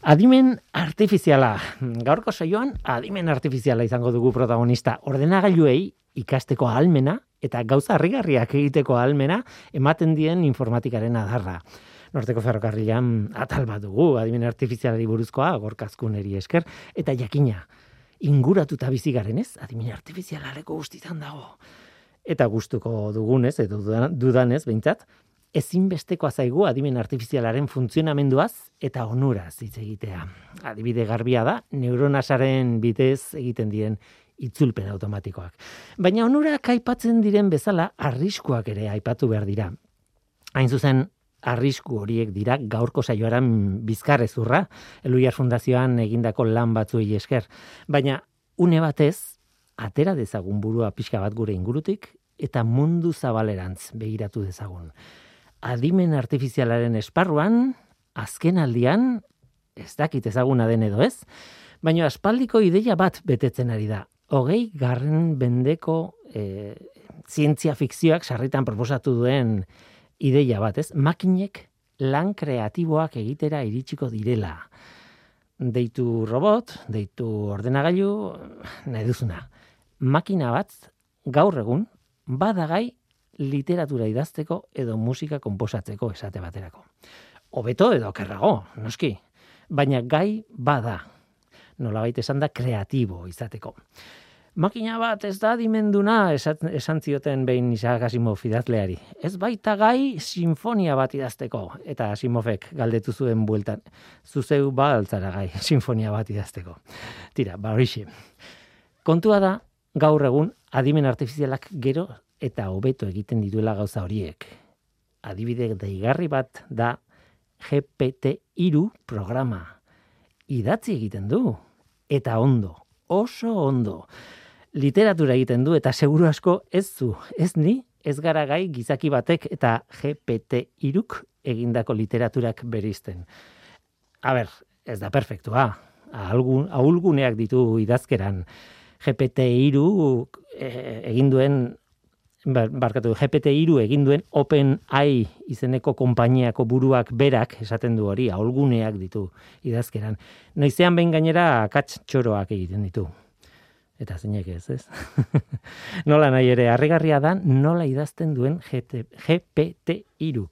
Adimen artifiziala. Gaurko saioan adimen artifiziala izango dugu protagonista. Ordenagailuei ikasteko ahalmena eta gauza harrigarriak egiteko ahalmena ematen dien informatikaren adarra. Norteko ferrokarrilan atal bat dugu adimen artifizialari buruzkoa gorkazkuneri esker eta jakina inguratuta bizi garen ez? Adimen artifizialareko guztitan dago. Eta gustuko dugunez edo dudanez behintzat, ezinbestekoa zaigu adimen artifizialaren funtzionamenduaz eta onuraz hitz egitea. Adibide garbia da, neuronasaren bitez egiten diren itzulpen automatikoak. Baina onurak aipatzen diren bezala arriskuak ere aipatu behar dira. Hain zuzen, arrisku horiek dira gaurko saioaran bizkarrezurra, Eluiar Fundazioan egindako lan batzuei esker. Baina, une batez, atera dezagun burua pixka bat gure ingurutik, eta mundu zabalerantz begiratu dezagun adimen artifizialaren esparruan, azken aldian, ez dakit ezaguna den edo ez, baina aspaldiko ideia bat betetzen ari da. Hogei garren bendeko e, zientzia fikzioak sarritan proposatu duen ideia bat, ez? Makinek lan kreatiboak egitera iritsiko direla. Deitu robot, deitu ordenagailu, nahi duzuna. Makina bat, gaur egun, badagai literatura idazteko edo musika konposatzeko esate baterako. Hobeto edo kerrago, noski, baina gai bada. Nola baita esan da kreatibo izateko. Makina bat ez da dimenduna esan zioten behin Isaac Asimov idazleari. Ez baita gai sinfonia bat idazteko. Eta Asimovek galdetu zuen bueltan. Zuzeu ba altzara gai sinfonia bat idazteko. Tira, ba Kontua da, gaur egun, adimen artifizialak gero eta hobeto egiten dituela gauza horiek. Adibide deigarri bat da GPT-3 programa. Idatzi egiten du. Eta ondo, oso ondo. Literatura egiten du eta seguru asko ez zu, ez ni, ez gara gai gizaki batek eta GPT-3 egindako literaturak berizten. A ber, ez da perfektua. Ahulguneak ditu idazkeran. GPT-3 eh, egin duen Ba, barkatu GPT-3 egin duen OpenAI izeneko konpainiako buruak berak esaten du hori, aholguneak ditu idazkeran. Noizean behin gainera akats txoroak egiten ditu. Eta zeinek ez, ez? nola nahi ere, harrigarria da, nola idazten duen GPT-3.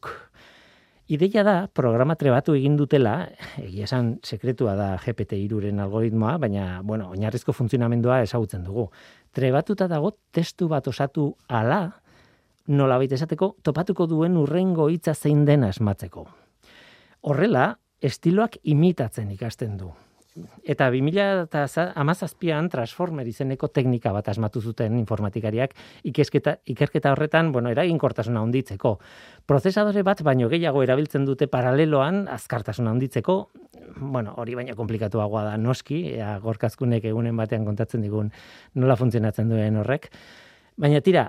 Ideia da, programa trebatu egin dutela, egia esan sekretua da GPT-3-ren algoritmoa, baina, bueno, oinarrizko funtzionamendua ezagutzen dugu trebatuta dago testu bat osatu ala, nola baita esateko, topatuko duen urrengo hitza zein den asmatzeko. Horrela, estiloak imitatzen ikasten du. Eta 2017an Transformer izeneko teknika bat asmatu zuten informatikariak ikesketa, ikerketa horretan, bueno, eraginkortasuna handitzeko. Prozesadore bat baino gehiago erabiltzen dute paraleloan azkartasuna handitzeko, bueno, hori baina komplikatuagoa da noski, ea gorkazkunek egunen batean kontatzen digun nola funtzionatzen duen horrek. Baina tira,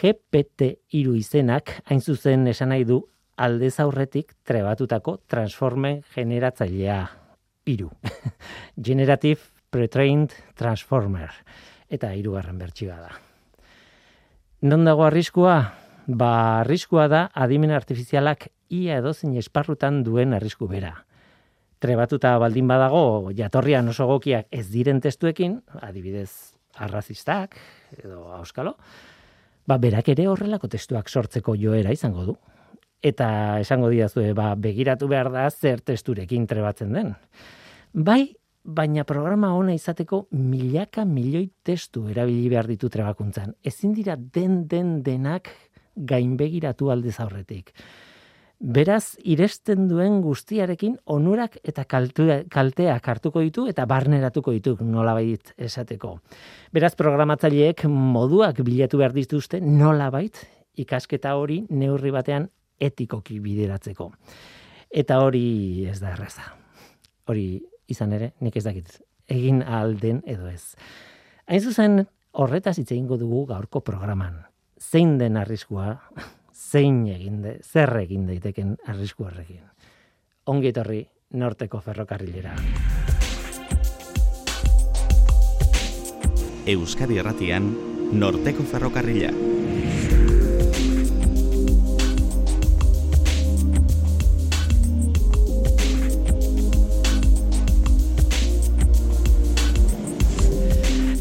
GPT-3 izenak, hain zuzen esan nahi du, aldez aurretik trebatutako transforme generatzailea iru. Generative Pretrained Transformer. Eta irugarren bertxiba da. Non dago arriskua? Ba, arriskua da adimen artifizialak ia edozein esparrutan duen arrisku bera trebatuta baldin badago jatorrian oso gokiak ez diren testuekin, adibidez arrazistak edo auskalo, ba berak ere horrelako testuak sortzeko joera izango du. Eta esango diazu, ba, begiratu behar da zer testurekin trebatzen den. Bai, baina programa ona izateko milaka milioi testu erabili behar ditu trebakuntzan. Ezin dira den den denak gainbegiratu aldez aurretik. Beraz, iresten duen guztiarekin onurak eta kalteak hartuko ditu eta barneratuko ditu nolabait esateko. Beraz, programatzaileek moduak bilatu behar dituzte nolabait ikasketa hori neurri batean etikoki bideratzeko. Eta hori ez da erraza. Hori izan ere, nik ez dakit, egin alden edo ez. Hain zuzen, horretaz hitz egingo dugu gaurko programan. Zein den arriskua zein egin de, zer egin daiteken arrisku horrekin. Ongi etorri norteko ferrokarrilera. Euskadi Erratian, norteko ferrokarrila.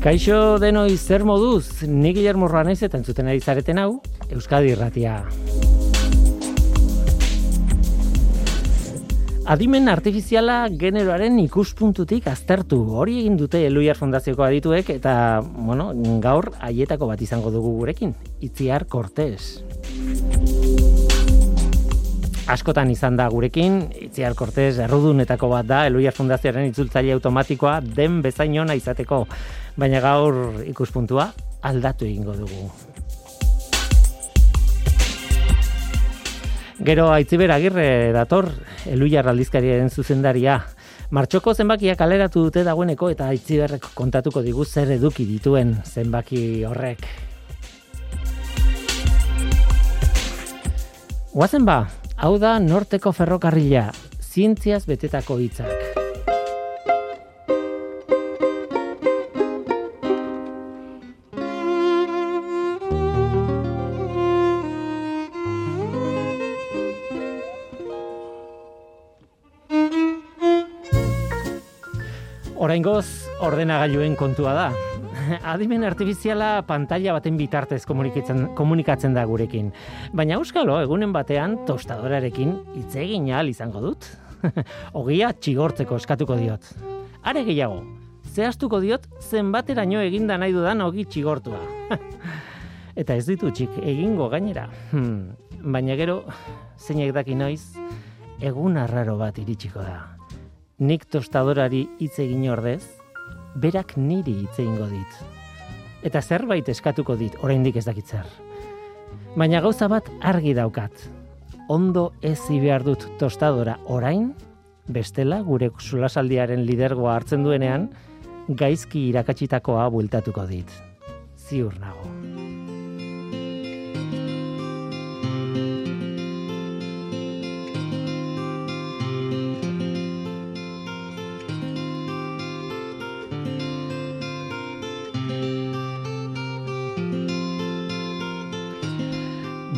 Kaixo denoi zer moduz, ni Guillermo Ruanez eta entzuten ari zareten hau, Euskadi Irratia. Adimen artifiziala generoaren ikuspuntutik aztertu. Hori egin dute Eluiar Fondazioko adituek eta, bueno, gaur haietako bat izango dugu gurekin. Itziar Cortés. Askotan izan da gurekin, Itziar Cortés errudunetako bat da Eluiar Fundazioaren itzultzaile automatikoa den bezain ona izateko baina gaur ikuspuntua aldatu egingo dugu. Gero Aitziber Agirre dator, Eluiar aldizkariaren zuzendaria. Martxoko zenbakiak aleratu dute dagoeneko eta Aitziberrek kontatuko digu zer eduki dituen zenbaki horrek. Guazen ba, hau da norteko ferrokarrila, zientziaz betetako hitzak. Oraingoz, ordenagailuen kontua da. Adimen artifiziala pantalla baten bitartez komunikatzen, komunikatzen da gurekin. Baina euskalo, egunen batean tostadorarekin hitz egin izango dut. Ogia txigortzeko eskatuko diot. Are gehiago, zehaztuko diot zenbateraino eginda nahi dudan ogi txigortua. Eta ez ditu txik egingo gainera. Hmm, baina gero, zeinek daki noiz, egun arraro bat iritsiko da nik tostadorari hitz egin ordez, berak niri hitz egingo dit. Eta zerbait eskatuko dit, oraindik ez dakitzer. Baina gauza bat argi daukat. Ondo ez behar dut tostadora orain, bestela gure solasaldiaren lidergoa hartzen duenean, gaizki irakatsitakoa bueltatuko dit. Ziur nago.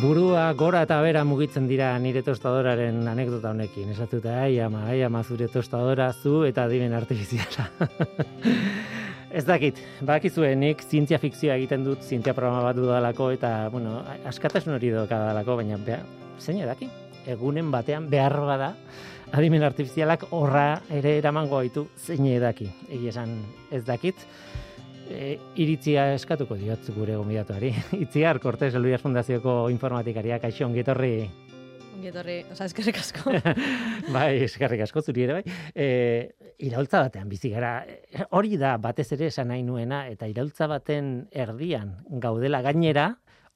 Burua gora eta bera mugitzen dira nire tostadoraren anekdota honekin. Esatuta, ai ama, ai ama zure tostadora zu eta dimen artifiziala. Ez dakit, bakizue nik zientzia fikzioa egiten dut, zientzia programa bat dudalako, eta, bueno, askatasun hori doka dalako, baina, beha, zein edaki, egunen batean behar da, adimen artifizialak horra ere eramango gaitu zein edaki, egia esan ez dakit, e, iritzia eskatuko diot gure gomidatuari. Itziar, Cortés, Eluias Fundazioko informatikaria, kaixo, ongetorri. Ongetorri, oza, eskerrik asko. bai, eskerrik asko zuri ere, bai. E, iraultza batean bizi gara, hori da batez ere esan nahi nuena, eta iraultza baten erdian gaudela gainera,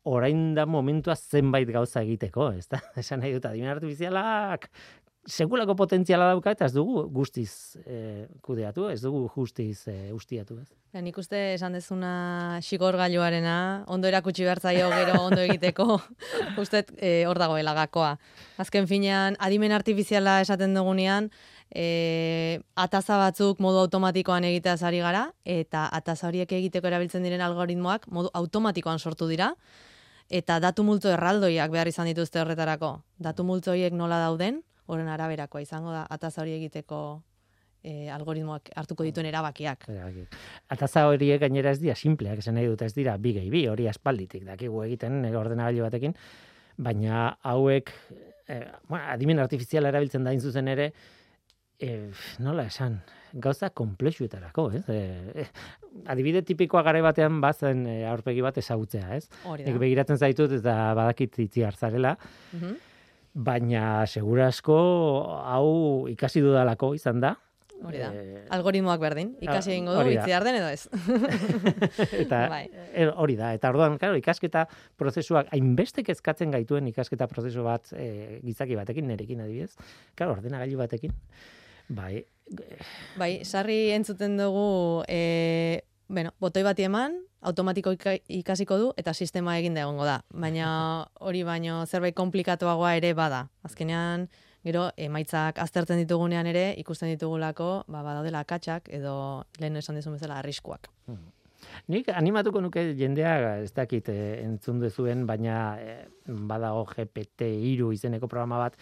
orain da momentua zenbait gauza egiteko, ez da? Esan nahi dut, adimen artifizialak, segulako potentziala dauka eta ez dugu guztiz e, kudeatu, ez dugu guztiz e, ustiatu, ez? Ja, nik uste esan dezuna xigor gailuarena, ondo erakutsi bertzaio gero ondo egiteko, uste e, hor dagoela gakoa. Azken finean, adimen artifiziala esaten dugunean, e, ataza batzuk modu automatikoan egitea zari gara, eta ataza horiek egiteko erabiltzen diren algoritmoak modu automatikoan sortu dira, eta datu multo erraldoiak behar izan dituzte horretarako. Datu multo horiek nola dauden, horren araberakoa izango da ataza hori egiteko e, algoritmoak hartuko dituen erabakiak. Ataza horiek gainera ez dira simpleak, esan nahi dut ez dira bi gehi bi, hori aspalditik dakigu egiten nire ordenagailu batekin, baina hauek, e, bueno, adimen artifiziala erabiltzen da zuzen ere, e, nola esan, gauza komplexuetarako, ez? E, adibide tipikoa gare batean bazen aurpegi bat ezagutzea, ez? Da. begiratzen zaitut eta badakit itzi hartzarela. Mm baina segurasko hau ikasi dudalako izan da. Hori da. E, Algoritmoak berdin, ikasi egingo du, itzi den edo ez. eta bai. Eh, hori da, eta orduan, claro, ikasketa prozesuak, hainbeste kezkatzen gaituen ikasketa prozesu bat e, gizaki batekin, nerekin adibidez, claro, ordena gailu batekin, bai. Bai, sarri entzuten dugu, e, bueno, botoi bati eman, automatiko ikasiko du eta sistema egin da egongo da. Baina hori baino zerbait komplikatuagoa ere bada. Azkenean, gero emaitzak aztertzen ditugunean ere ikusten ditugulako, ba badaudela akatsak edo lehen esan dizun bezala arriskuak. Hmm. Nik animatuko nuke jendea ez dakit eh, entzun duzuen, baina eh, badago GPT-3 izeneko programa bat,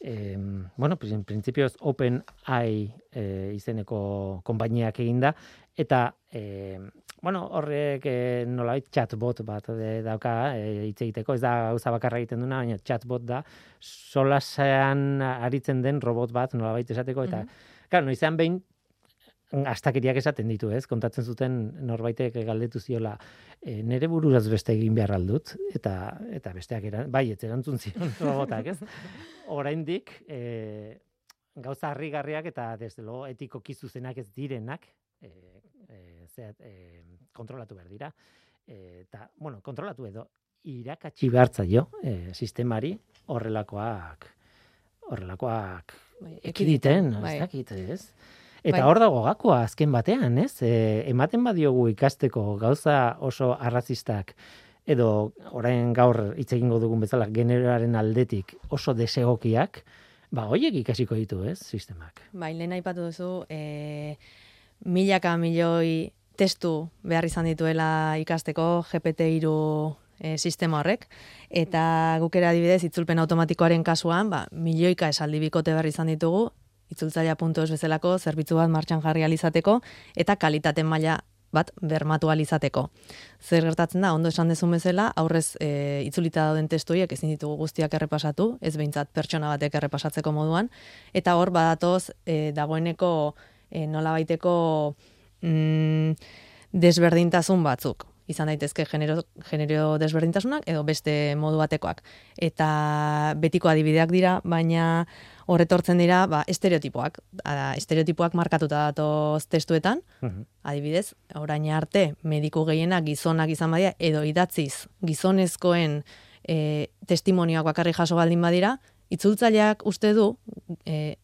eh, bueno, principio Open AI eh, izeneko konpainiak eginda eta eh, bueno, horrek e, nolabait chatbot bat e, dauka e, hitz egiteko, ez da gauza bakarra egiten duna, baina chatbot da solasean aritzen den robot bat nolabait esateko eta mm claro, noizean behin astakiriak esaten ditu, ez? Kontatzen zuten norbaitek galdetu ziola e, nere bururaz beste egin behar aldut eta eta besteak eran, bai, ez erantzun zion robotak, ez? Oraindik e, gauza harrigarriak eta desde lo etiko kizuzenak ez direnak e, e, zeat, e, kontrolatu behar dira. Eta, bueno, kontrolatu edo irakatsi behartza jo e, sistemari horrelakoak horrelakoak bai, ekiditen, bai. ez dakit, ez? Eta bai. hor dago gakoa azken batean, ez? E, ematen badiogu ikasteko gauza oso arrazistak edo orain gaur hitz egingo dugun bezala generoaren aldetik oso desegokiak, ba hoiek ikasiko ditu, ez? Sistemak. Bai, lehen aipatu duzu, e, milaka milioi testu behar izan dituela ikasteko GPT-3 e, sistema horrek, eta gukera adibidez, itzulpen automatikoaren kasuan, ba, milioika esaldi bikote behar izan ditugu, itzultzaia puntu ez bezalako, zerbitzu bat martxan jarri alizateko, eta kalitate maila bat bermatu alizateko. Zer gertatzen da, ondo esan dezun bezala, aurrez e, itzulita dauden testuiek ezin ditugu guztiak errepasatu, ez behintzat pertsona batek errepasatzeko moduan, eta hor badatoz e, dagoeneko e, nola baiteko mm, desberdintasun batzuk izan daitezke genero, genero desberdintasunak edo beste modu batekoak. Eta betiko adibideak dira, baina horretortzen dira ba, estereotipoak. Ada, estereotipoak markatuta datoz testuetan, mhm. adibidez, orain arte mediku gehienak gizonak izan badia, edo idatziz gizonezkoen e, testimonioak bakarri jaso baldin badira, itzultzaileak uste du e,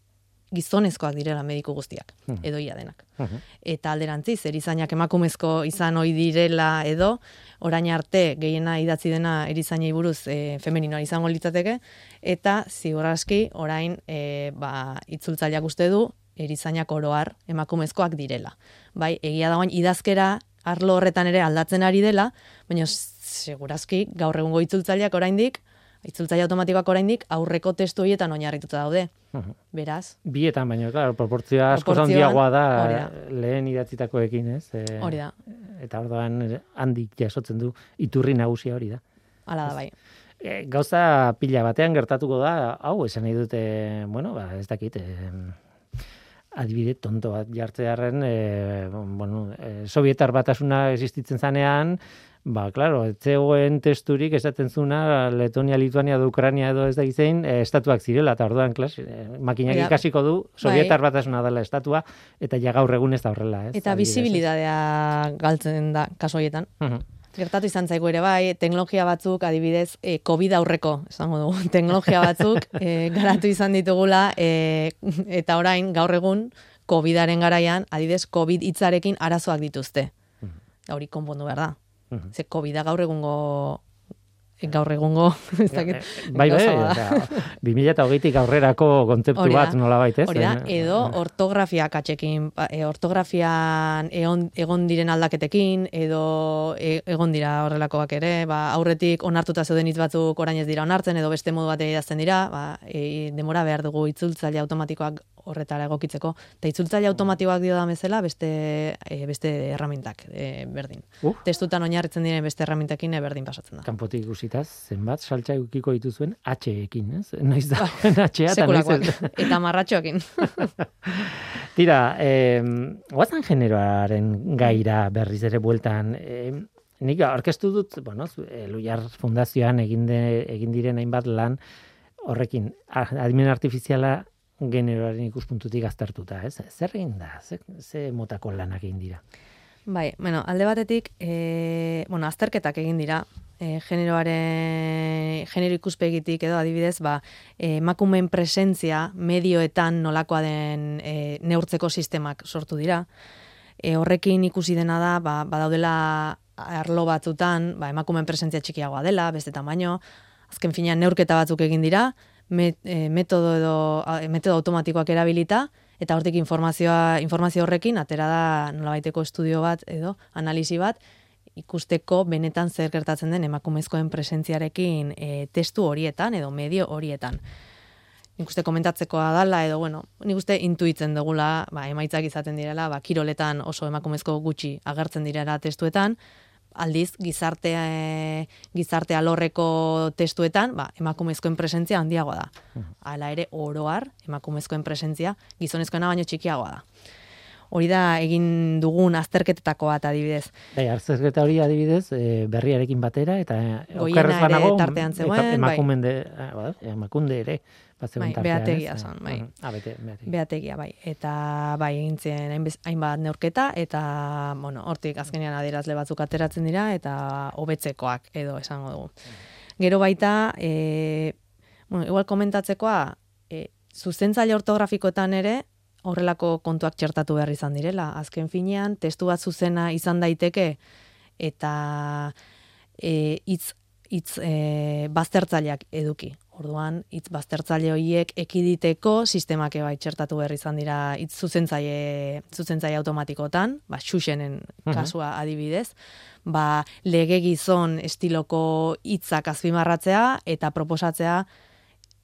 gizonezkoak direla mediku guztiak, hmm. edo ia denak. Hmm. Eta alderantziz, erizainak emakumezko izan ohi direla edo, orain arte gehiena idatzi dena erizainei buruz e, femeninoa izango litzateke, eta ziurraski orain e, ba, itzultzaileak uste du, erizainak oroar emakumezkoak direla. Bai, egia dagoen idazkera arlo horretan ere aldatzen ari dela, baina segurazki gaur egungo itzultzaileak oraindik itzultzaile automatikoak oraindik aurreko testu horietan oinarrituta daude. Beraz. Bietan baina, claro, proportzioa asko handiagoa da lehen idatzitakoekin, ez? E, hori da. Eta orduan handik jasotzen du iturri nagusia hori da. Hala da bai. E, gauza pila batean gertatuko da, hau, esan nahi dute, bueno, ba, ez dakit, e, adibide tonto bat jartzearen, e, bueno, e, sovietar batasuna existitzen zanean, Ba, claro, etzegoen testurik esaten zuna Letonia, Lituania, da Ukrania edo ez da izein, e, estatuak zirela, eta orduan, klas, e, makinak ikasiko du, sovietar bai. batasuna dela estatua, eta ja gaur egun ez da horrela. Ez, eta bizibilidadea galtzen da, kaso horietan. Gertatu izan zaigu ere bai, teknologia batzuk, adibidez, e, COVID aurreko, esango dugu, teknologia batzuk e, garatu izan ditugula, e, eta orain, gaur egun, COVIDaren garaian, adibidez, COVID hitzarekin arazoak dituzte. Hori konpondu behar da. Ze COVID gaur egungo gaur egungo ez dakit. Eh, bai, bai, o 2020tik aurrerako kontzeptu bat nola baita, ez? Hori da, edo ortografia katxekin, e, ortografian egon, egon diren aldaketekin, edo e, egon dira horrelakoak ere, ba, aurretik onartuta zeuden hitz batzuk orain ez dira onartzen, edo beste modu bat idazten dira, ba, e, demora behar dugu itzultzaile automatikoak horretara egokitzeko. Eta itzultzaile automatikoak dio da bezala beste, e, beste erramintak e, berdin. Uh. Testutan oinarritzen diren beste erramintakin e, berdin pasatzen da. Kanpotik ikusitaz, zenbat saltza ukiko dituzuen H-ekin, ez? Noiz da, ba, H-a eta noiz Eta marratxoekin. Tira, eh, guazan generoaren gaira berriz ere bueltan, eh, nik orkestu dut, bueno, Luiar Fundazioan egin, egin diren hainbat lan, horrekin, adimen artifiziala generoaren ikuspuntutik aztertuta, ez? Zer egin da? Ze, ze motako lanak egin dira? Bai, bueno, alde batetik, e, bueno, azterketak egin dira, e, generoaren, genero ikuspegitik edo adibidez, ba, e, makumen presentzia medioetan nolakoa den e, neurtzeko sistemak sortu dira. E, horrekin ikusi dena da, ba, badaudela arlo batzutan, ba, emakumen presentzia txikiagoa dela, beste tamaino, azken finean neurketa batzuk egin dira, met, e, metodo edo metodo automatikoak erabilita eta hortik informazioa informazio horrekin atera da nolabaiteko estudio bat edo analisi bat ikusteko benetan zer gertatzen den emakumezkoen presentziarekin e, testu horietan edo medio horietan. nik uste komentatzekoa dala, edo, bueno, nik uste intuitzen dugula, ba, emaitzak izaten direla, ba, kiroletan oso emakumezko gutxi agertzen direla testuetan, aldiz, gizarte, gizarte alorreko testuetan, ba, emakumezkoen presentzia handiagoa da. Hala ere, oroar, emakumezkoen presentzia, gizonezkoena baino txikiagoa da hori da egin dugun azterketetako bat adibidez. Bai, azterketa hori adibidez, e, berriarekin batera eta eh, okerrez banago tartean zegoen, emakunde, bai. emakunde ere bai, beategia son, bai. Ah, bete, beategia. beategia, bai. Eta bai, egintzen hainbat neurketa eta bueno, hortik azkenean adierazle batzuk ateratzen dira eta hobetzekoak edo esango dugu. Gero baita, e, bueno, igual komentatzekoa, e, zuzentzaile ortografikoetan ere, horrelako kontuak txertatu behar izan direla. Azken finean, testu bat zuzena izan daiteke, eta e, itz, itz e, baztertzaileak eduki. Orduan, itz baztertzaile horiek ekiditeko sistemak bai txertatu behar izan dira itz zuzentzaile, zuzentzaile automatikotan, ba, xuxenen kasua adibidez, ba, lege gizon estiloko hitzak azpimarratzea eta proposatzea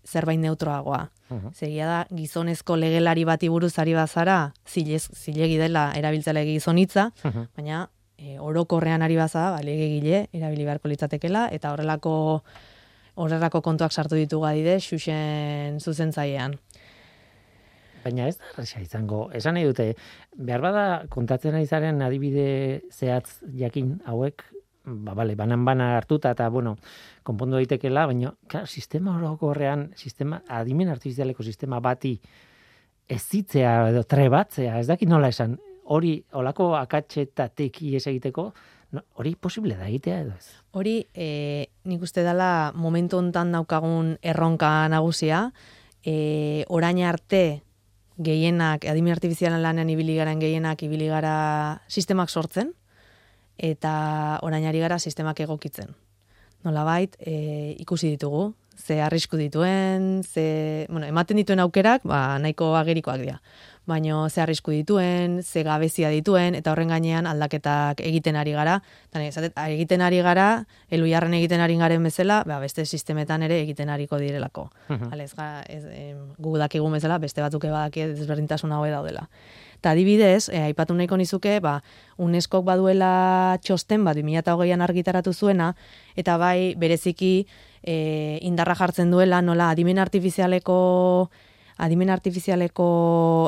zerbait neutroagoa. -huh. Zegia da, gizonezko legelari bati buruz ari bazara, zilez, zilegi dela erabiltzele gizonitza, uh baina e, orokorrean ari bazara, ba, legegile erabili beharko litzatekela, eta horrelako horrelako kontuak sartu ditugu adide, xuxen zuzentzailean. Baina ez da, izango, esan nahi dute, behar bada kontatzen ari zaren adibide zehatz jakin hauek, ba, bale, banan bana hartuta eta, bueno, konpondu daitekela, baina, klar, sistema orokorrean, sistema, adimen artifizialeko sistema bati ezitzea edo trebatzea, ez dakit nola esan, hori, olako akatxetatik ies egiteko, no, hori posible da egitea edo ez? Hori, e, nik uste dela momentu hontan daukagun erronka nagusia, e, orain arte gehienak, adimen artifizialan lanean ibili garen gehienak ibili gara sistemak sortzen, eta orainari gara sistemak egokitzen. Nolabait, e, ikusi ditugu, ze arrisku dituen, ze, bueno, ematen dituen aukerak, ba, nahiko agerikoak dira. Baino ze arrisku dituen, ze gabezia dituen, eta horren gainean aldaketak egiten ari gara. Tane, esatet, egiten ari gara, elu jarren egiten ari garen bezala, ba, beste sistemetan ere egiten ariko direlako. Uh ez, ez, gu dakigun bezala, beste batzuk ebadaki desberdintasun hau daudela. Eta adibidez, e, aipatu nahiko nizuke, ba, UNESCO baduela txosten bat 2008an argitaratu zuena, eta bai bereziki e, indarra jartzen duela nola adimen artifizialeko adimen artifizialeko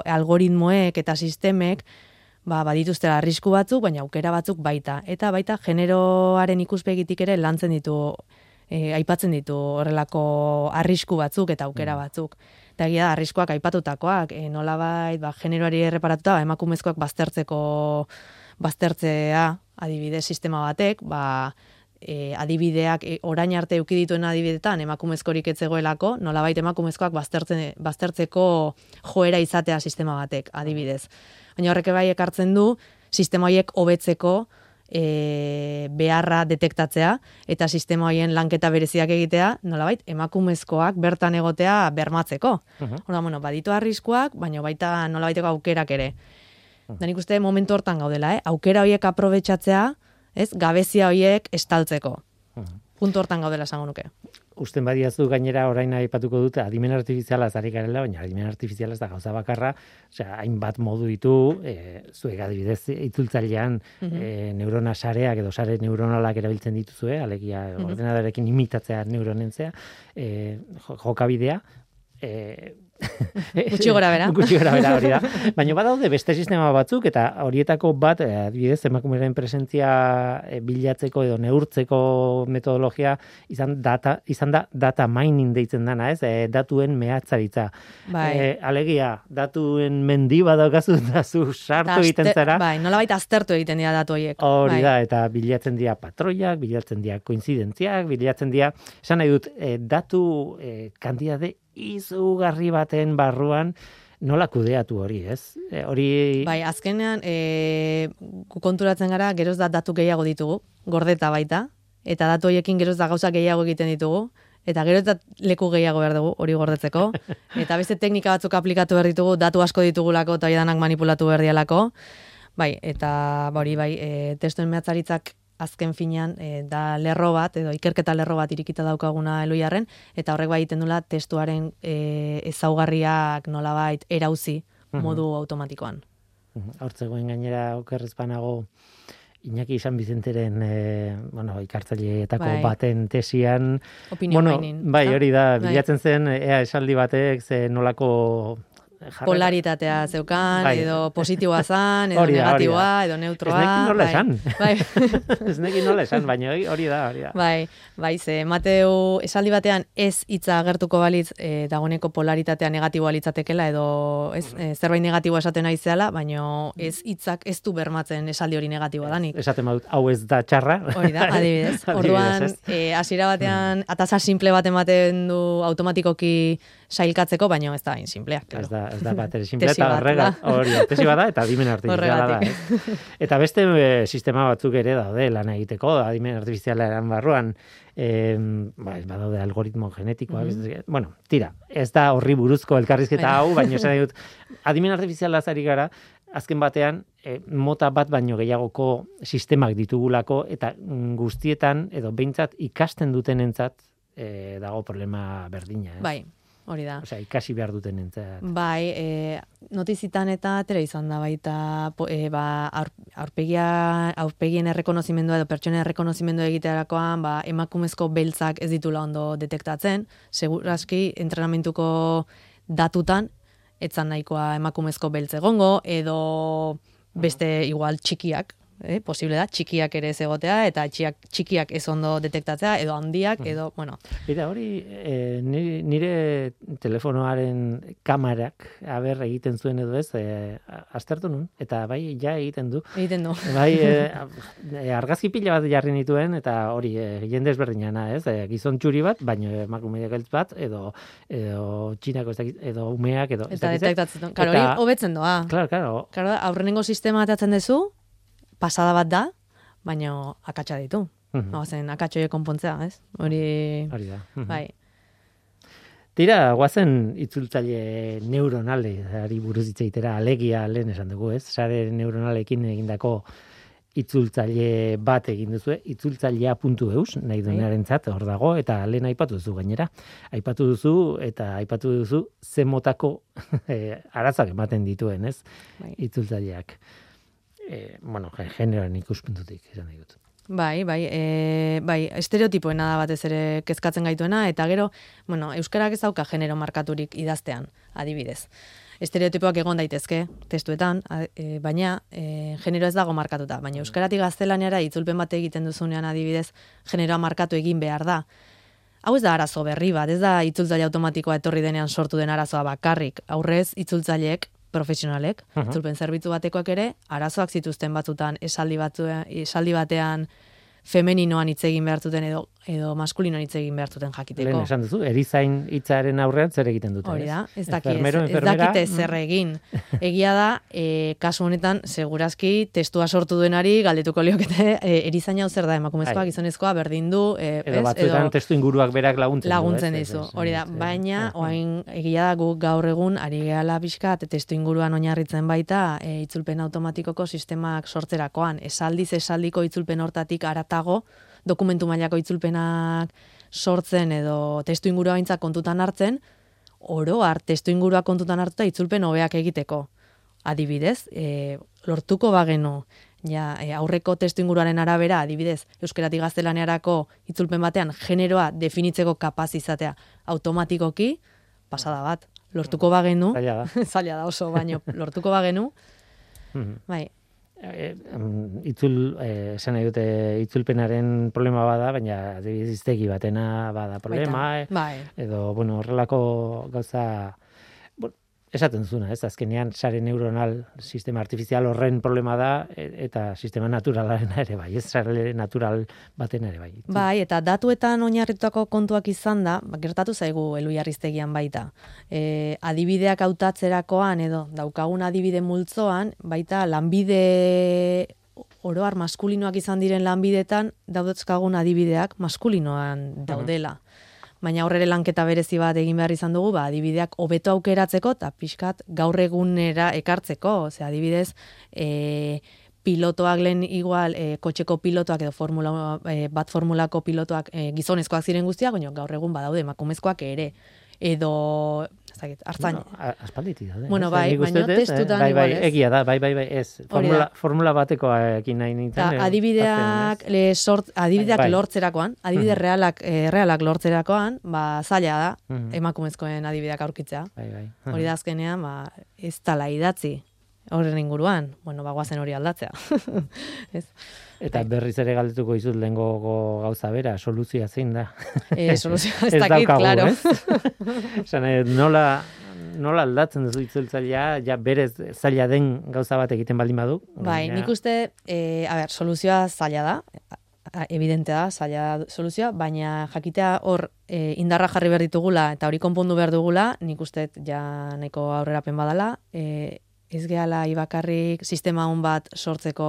algoritmoek eta sistemek ba, badituzte arrisku batzuk, baina aukera batzuk baita. Eta baita generoaren ikuspegitik ere lantzen ditu, e, aipatzen ditu horrelako arrisku batzuk eta aukera mm. Eta egia da, arriskoak aipatutakoak, e, nolabait, ba, generoari erreparatuta, ba, emakumezkoak baztertzeko baztertzea adibide sistema batek, ba, e, adibideak e, orain arte eduki dituen adibidetan emakumezkorik etzegoelako, nolabait emakumezkoak baztertzen, baztertzeko joera izatea sistema batek adibidez. Baina horrek bai ekartzen du sistema horiek hobetzeko e, beharra detektatzea eta sistema hoien lanketa bereziak egitea, nolabait, emakumezkoak bertan egotea bermatzeko. Uh -huh. bueno, baditu arriskuak, baina baita nolabaiteko aukerak ere. Uh -huh. Da nik uste momentu hortan gaudela, eh? aukera horiek aprobetsatzea, ez, gabezia horiek estaltzeko. Uh Puntu hortan gaudela esango nuke. Usten badiazu gainera orain aipatuko dute adimen artifiziala zari garela, baina adimen artifiziala ez da gauza bakarra, osea, hainbat modu ditu, e, zuek adibidez itzultzailean mm neurona sareak edo sare neuronalak erabiltzen dituzue, alegia mm ordenadorekin imitatzea neuronentzea, e, jokabidea, e, Gutxi gora bera. Gutxi gora bera hori da. Baina badaude beste sistema batzuk eta horietako bat, eh, adibidez, emakumeren presentzia eh, bilatzeko edo neurtzeko metodologia izan data izan da data mining deitzen dana, ez? E, datuen mehatzaritza. Bai. alegia, datuen mendi badaukazu da zu sartu egiten zara. Bai, nolabait aztertu egiten dira datu horiek. Hori bai. da, eta bilatzen dira patroiak, bilatzen dira koinzidentziak, bilatzen dira, esan nahi dut, datu e, kanditate izugarri baten barruan nola kudeatu hori, ez? E, hori Bai, azkenean e, konturatzen gara geroz da datu gehiago ditugu, gordeta baita, eta datu horiekin geroz da gauza gehiago egiten ditugu, eta gero eta leku gehiago behar dugu hori gordetzeko, eta beste teknika batzuk aplikatu behar ditugu, datu asko ditugulako eta danak manipulatu behar dialako, bai, eta hori bai, e, testuen mehatzaritzak azken finean e, da lerro bat, edo ikerketa lerro bat irikita daukaguna eloiarren, eta horrek bai egiten dula testuaren e, ezaugarriak nolabait erauzi modu automatikoan. Hortzegoen gainera okerrezpanago Iñaki San Bizenteren e, bueno, ikartzaileetako Bai. baten tesian Opinio bueno, mainin, bai, hori da, Bai. bilatzen zen ea esaldi batek ze nolako jarrera- polaritatea zeukan, Bai. edo positiboa zan, edo da, negatiboa, edo neutroa. Ez nola bai. esan. Bai. Ez nola esan, baina hori- da, hori da. Bai, bai, ze Mateu esaldi batean ez hitza agertuko balitz e, dagoeneko polaritatea negatiboa litzatekela edo ez e, zerbait negatiboa esaten aizeala, baino ez hitzak ez du bermatzen esaldi hori negatiboa danik. Esaten badut, hau ez da txarra. Hori da, adibidez. Orduan, ez? Mm. eh, hasiera batean ataza simple bat ematen du automatikoki sailkatzeko, baino ez da hain simplea, Ez claro. da, ez da bat ere simple, eta da. hori, tesi bada, eta adimen artifiziala da. Ez? Eta beste e, sistema batzuk ere daude lan egiteko, adimen artifizialaren barruan, e, ba, ez badaude algoritmo genetikoak, ez- bueno, tira, ez da horri buruzko elkarrizketa hau, baina esan dut, adimen artifiziala zari gara, azken batean, e, mota bat baino gehiagoko sistemak ditugulako, eta mm, guztietan, edo behintzat ikasten dutenentzat, e, dago problema berdina. Ez? Bai, hori da. Osea, ikasi behar dutenentzat. Bai, e, notizitan eta atera izan da baita e, ba, aur, aurpegia, aurpegien errekonozimendua edo pertsonen errekonozimendua egiterakoan ba, emakumezko beltzak ez ditula ondo detektatzen, seguraski entrenamentuko datutan etzan nahikoa emakumezko beltz egongo edo beste igual txikiak, eh, posible da, txikiak ere ez egotea eta txiak, txikiak ez ondo detektatzea edo handiak edo, bueno, Mira, hori e, nire, telefonoaren kamarak aber egiten zuen edo ez, e, aztertu nun, eta bai, ja egiten du. egiten du. Bai, e, argazki pila bat jarri nituen, eta hori, e, jende ezberdinana, ez? E, gizon txuri bat, baino emakume geltz bat, edo, edo txinako, edo umeak, edo... Eta detektatzen. Claro, hobetzen doa. Claro, claro, Claro, aurrenengo sistema atatzen duzu, pasada bat da, baina akatsa ditu. Mhm. No, zen akatxoie konpontzea, ez? Hori, hori da. Mhm. bai. Tira, guazen itzultzaile neuronalari buruz hitz egitera alegia lehen esan dugu, ez? Sare neuronalekin egindako itzultzaile bat egin duzu, itzultzailea.eus, nahi duenarentzat hor dago, eta lehen aipatu duzu gainera. Aipatu duzu, eta aipatu duzu ze motako eh, arazoak ematen dituen, ez? Bai. Itzultzaileak. E, bueno, ge- generoaren ikuspuntutik, nahi dut. Bai, bai, e, bai, estereotipoena da batez ere kezkatzen gaituena, eta gero, bueno, euskarak ez dauka genero markaturik idaztean, adibidez. Estereotipoak egon daitezke testuetan, a- e, baina e, genero ez dago markatuta. Baina euskaratik gaztelaniara itzulpen bat egiten duzunean adibidez, generoa markatu egin behar da. Hau ez da arazo berri bat, ez da itzultzaile automatikoa etorri denean sortu den arazoa bakarrik. Aurrez, itzultzaileek, profesionalek, Mhm. itzulpen zerbitzu batekoak ere, arazoak zituzten batzutan esaldi, batu, esaldi batean femeninoan hitz egin behartuten edo edo maskulinoan hitz egin behartuten jakiteko. Lehen esan duzu, erizain hitzaren aurrean zer egiten dute, Hori da, ez daki Enfermero, ez, ez dakite mm. zer egin. Egia da, e, kasu honetan, segurazki testua sortu duenari galdetuko liokete e, erizaina hau zer da emakumezkoa, Bai. gizonezkoa berdin du, e, Edo ez? batzuetan testu inguruak berak laguntzen laguntzen dizu. Hori da, baina eh, orain egia da guk gaur egun ari gehala pixka testu inguruan oinarritzen baita e, itzulpen automatikoko sistemak sortzerakoan. Esaldiz esaldiko itzulpen hortatik aratago dokumentu mailako itzulpenak sortzen edo testu ingurua behintzat kontutan hartzen, oro har testu ingurua kontutan hartuta itzulpen hobeak egiteko. Adibidez, e, lortuko bagenu ja, e, aurreko testu inguruaren arabera, adibidez, euskeratik gaztelaniarako itzulpen batean generoa definitzeko kapaz izatea automatikoki, pasada bat. Lortuko bagenu, Zaila da. zaila da oso, baino lortuko bagenu, Mhm. bai, Eh, itzul, eh, esan nahi dute itzulpenaren problema bada, baina adibidez hiztegi batena bada problema, eh, bai, edo, bueno, horrelako gauza, esaten zuna, ez, azkenean sare neuronal sistema artifizial horren problema da, e- eta sistema naturalaren ere bai, ez sare natural baten ere bai. Bai, eta datuetan oinarritutako kontuak izan da, ba, gertatu zaigu eluiarriztegian baita. E, adibideak hautatzerakoan edo daukagun adibide multzoan, baita lanbide oroar maskulinoak izan diren lanbidetan daudezkagun adibideak maskulinoan daudela. Baina horrere lanketa berezi bat egin behar izan dugu, ba, adibideak hobeto aukeratzeko eta pixkat gaur egunera ekartzeko. Ose, adibidez, e, pilotoak lehen igual e, kotxeko pilotoak edo formula, e, bat formulako pilotoak e, gizonezkoak ziren guztiak, baina gaur egun badaude emakumezkoak ere. Edo, dakit, hartzain. No, a- aspalditik daude. Bueno, bai, baina ez, testutan bai, bai, igual ez. egia da, bai, bai, bai, ez. Formula, da. formula batekoekin nahi nintzen. Eta eh, adibideak, le sort, adibideak Bai, bai. lortzerakoan, adibide realak, eh, realak lortzerakoan, ba, zaila da, emakumezkoen adibideak aurkitzea. Bai, bai. Hori da azkenean, ba, ez tala idatzi horren inguruan, bueno, ba, guazen hori aldatzea. ez? Eta berriz ere galdetuko izut lehengo gauza bera, soluzioa zein da. E, soluzioa ez Ez dakit, daukagu, claro. eh, nola, nola aldatzen duzu itzultzailea, ja berez zaila den gauza bat egiten baldin badu. Bai, gainera- nik uste, e, a ber, soluzioa zaila da, evidente da, zaila da soluzioa, baina jakitea hor e, indarra jarri behar ditugula eta hori konpondu behar dugula, nik uste ja nahiko aurrerapen badala, e, ez gehala ibakarrik sistema hon bat sortzeko,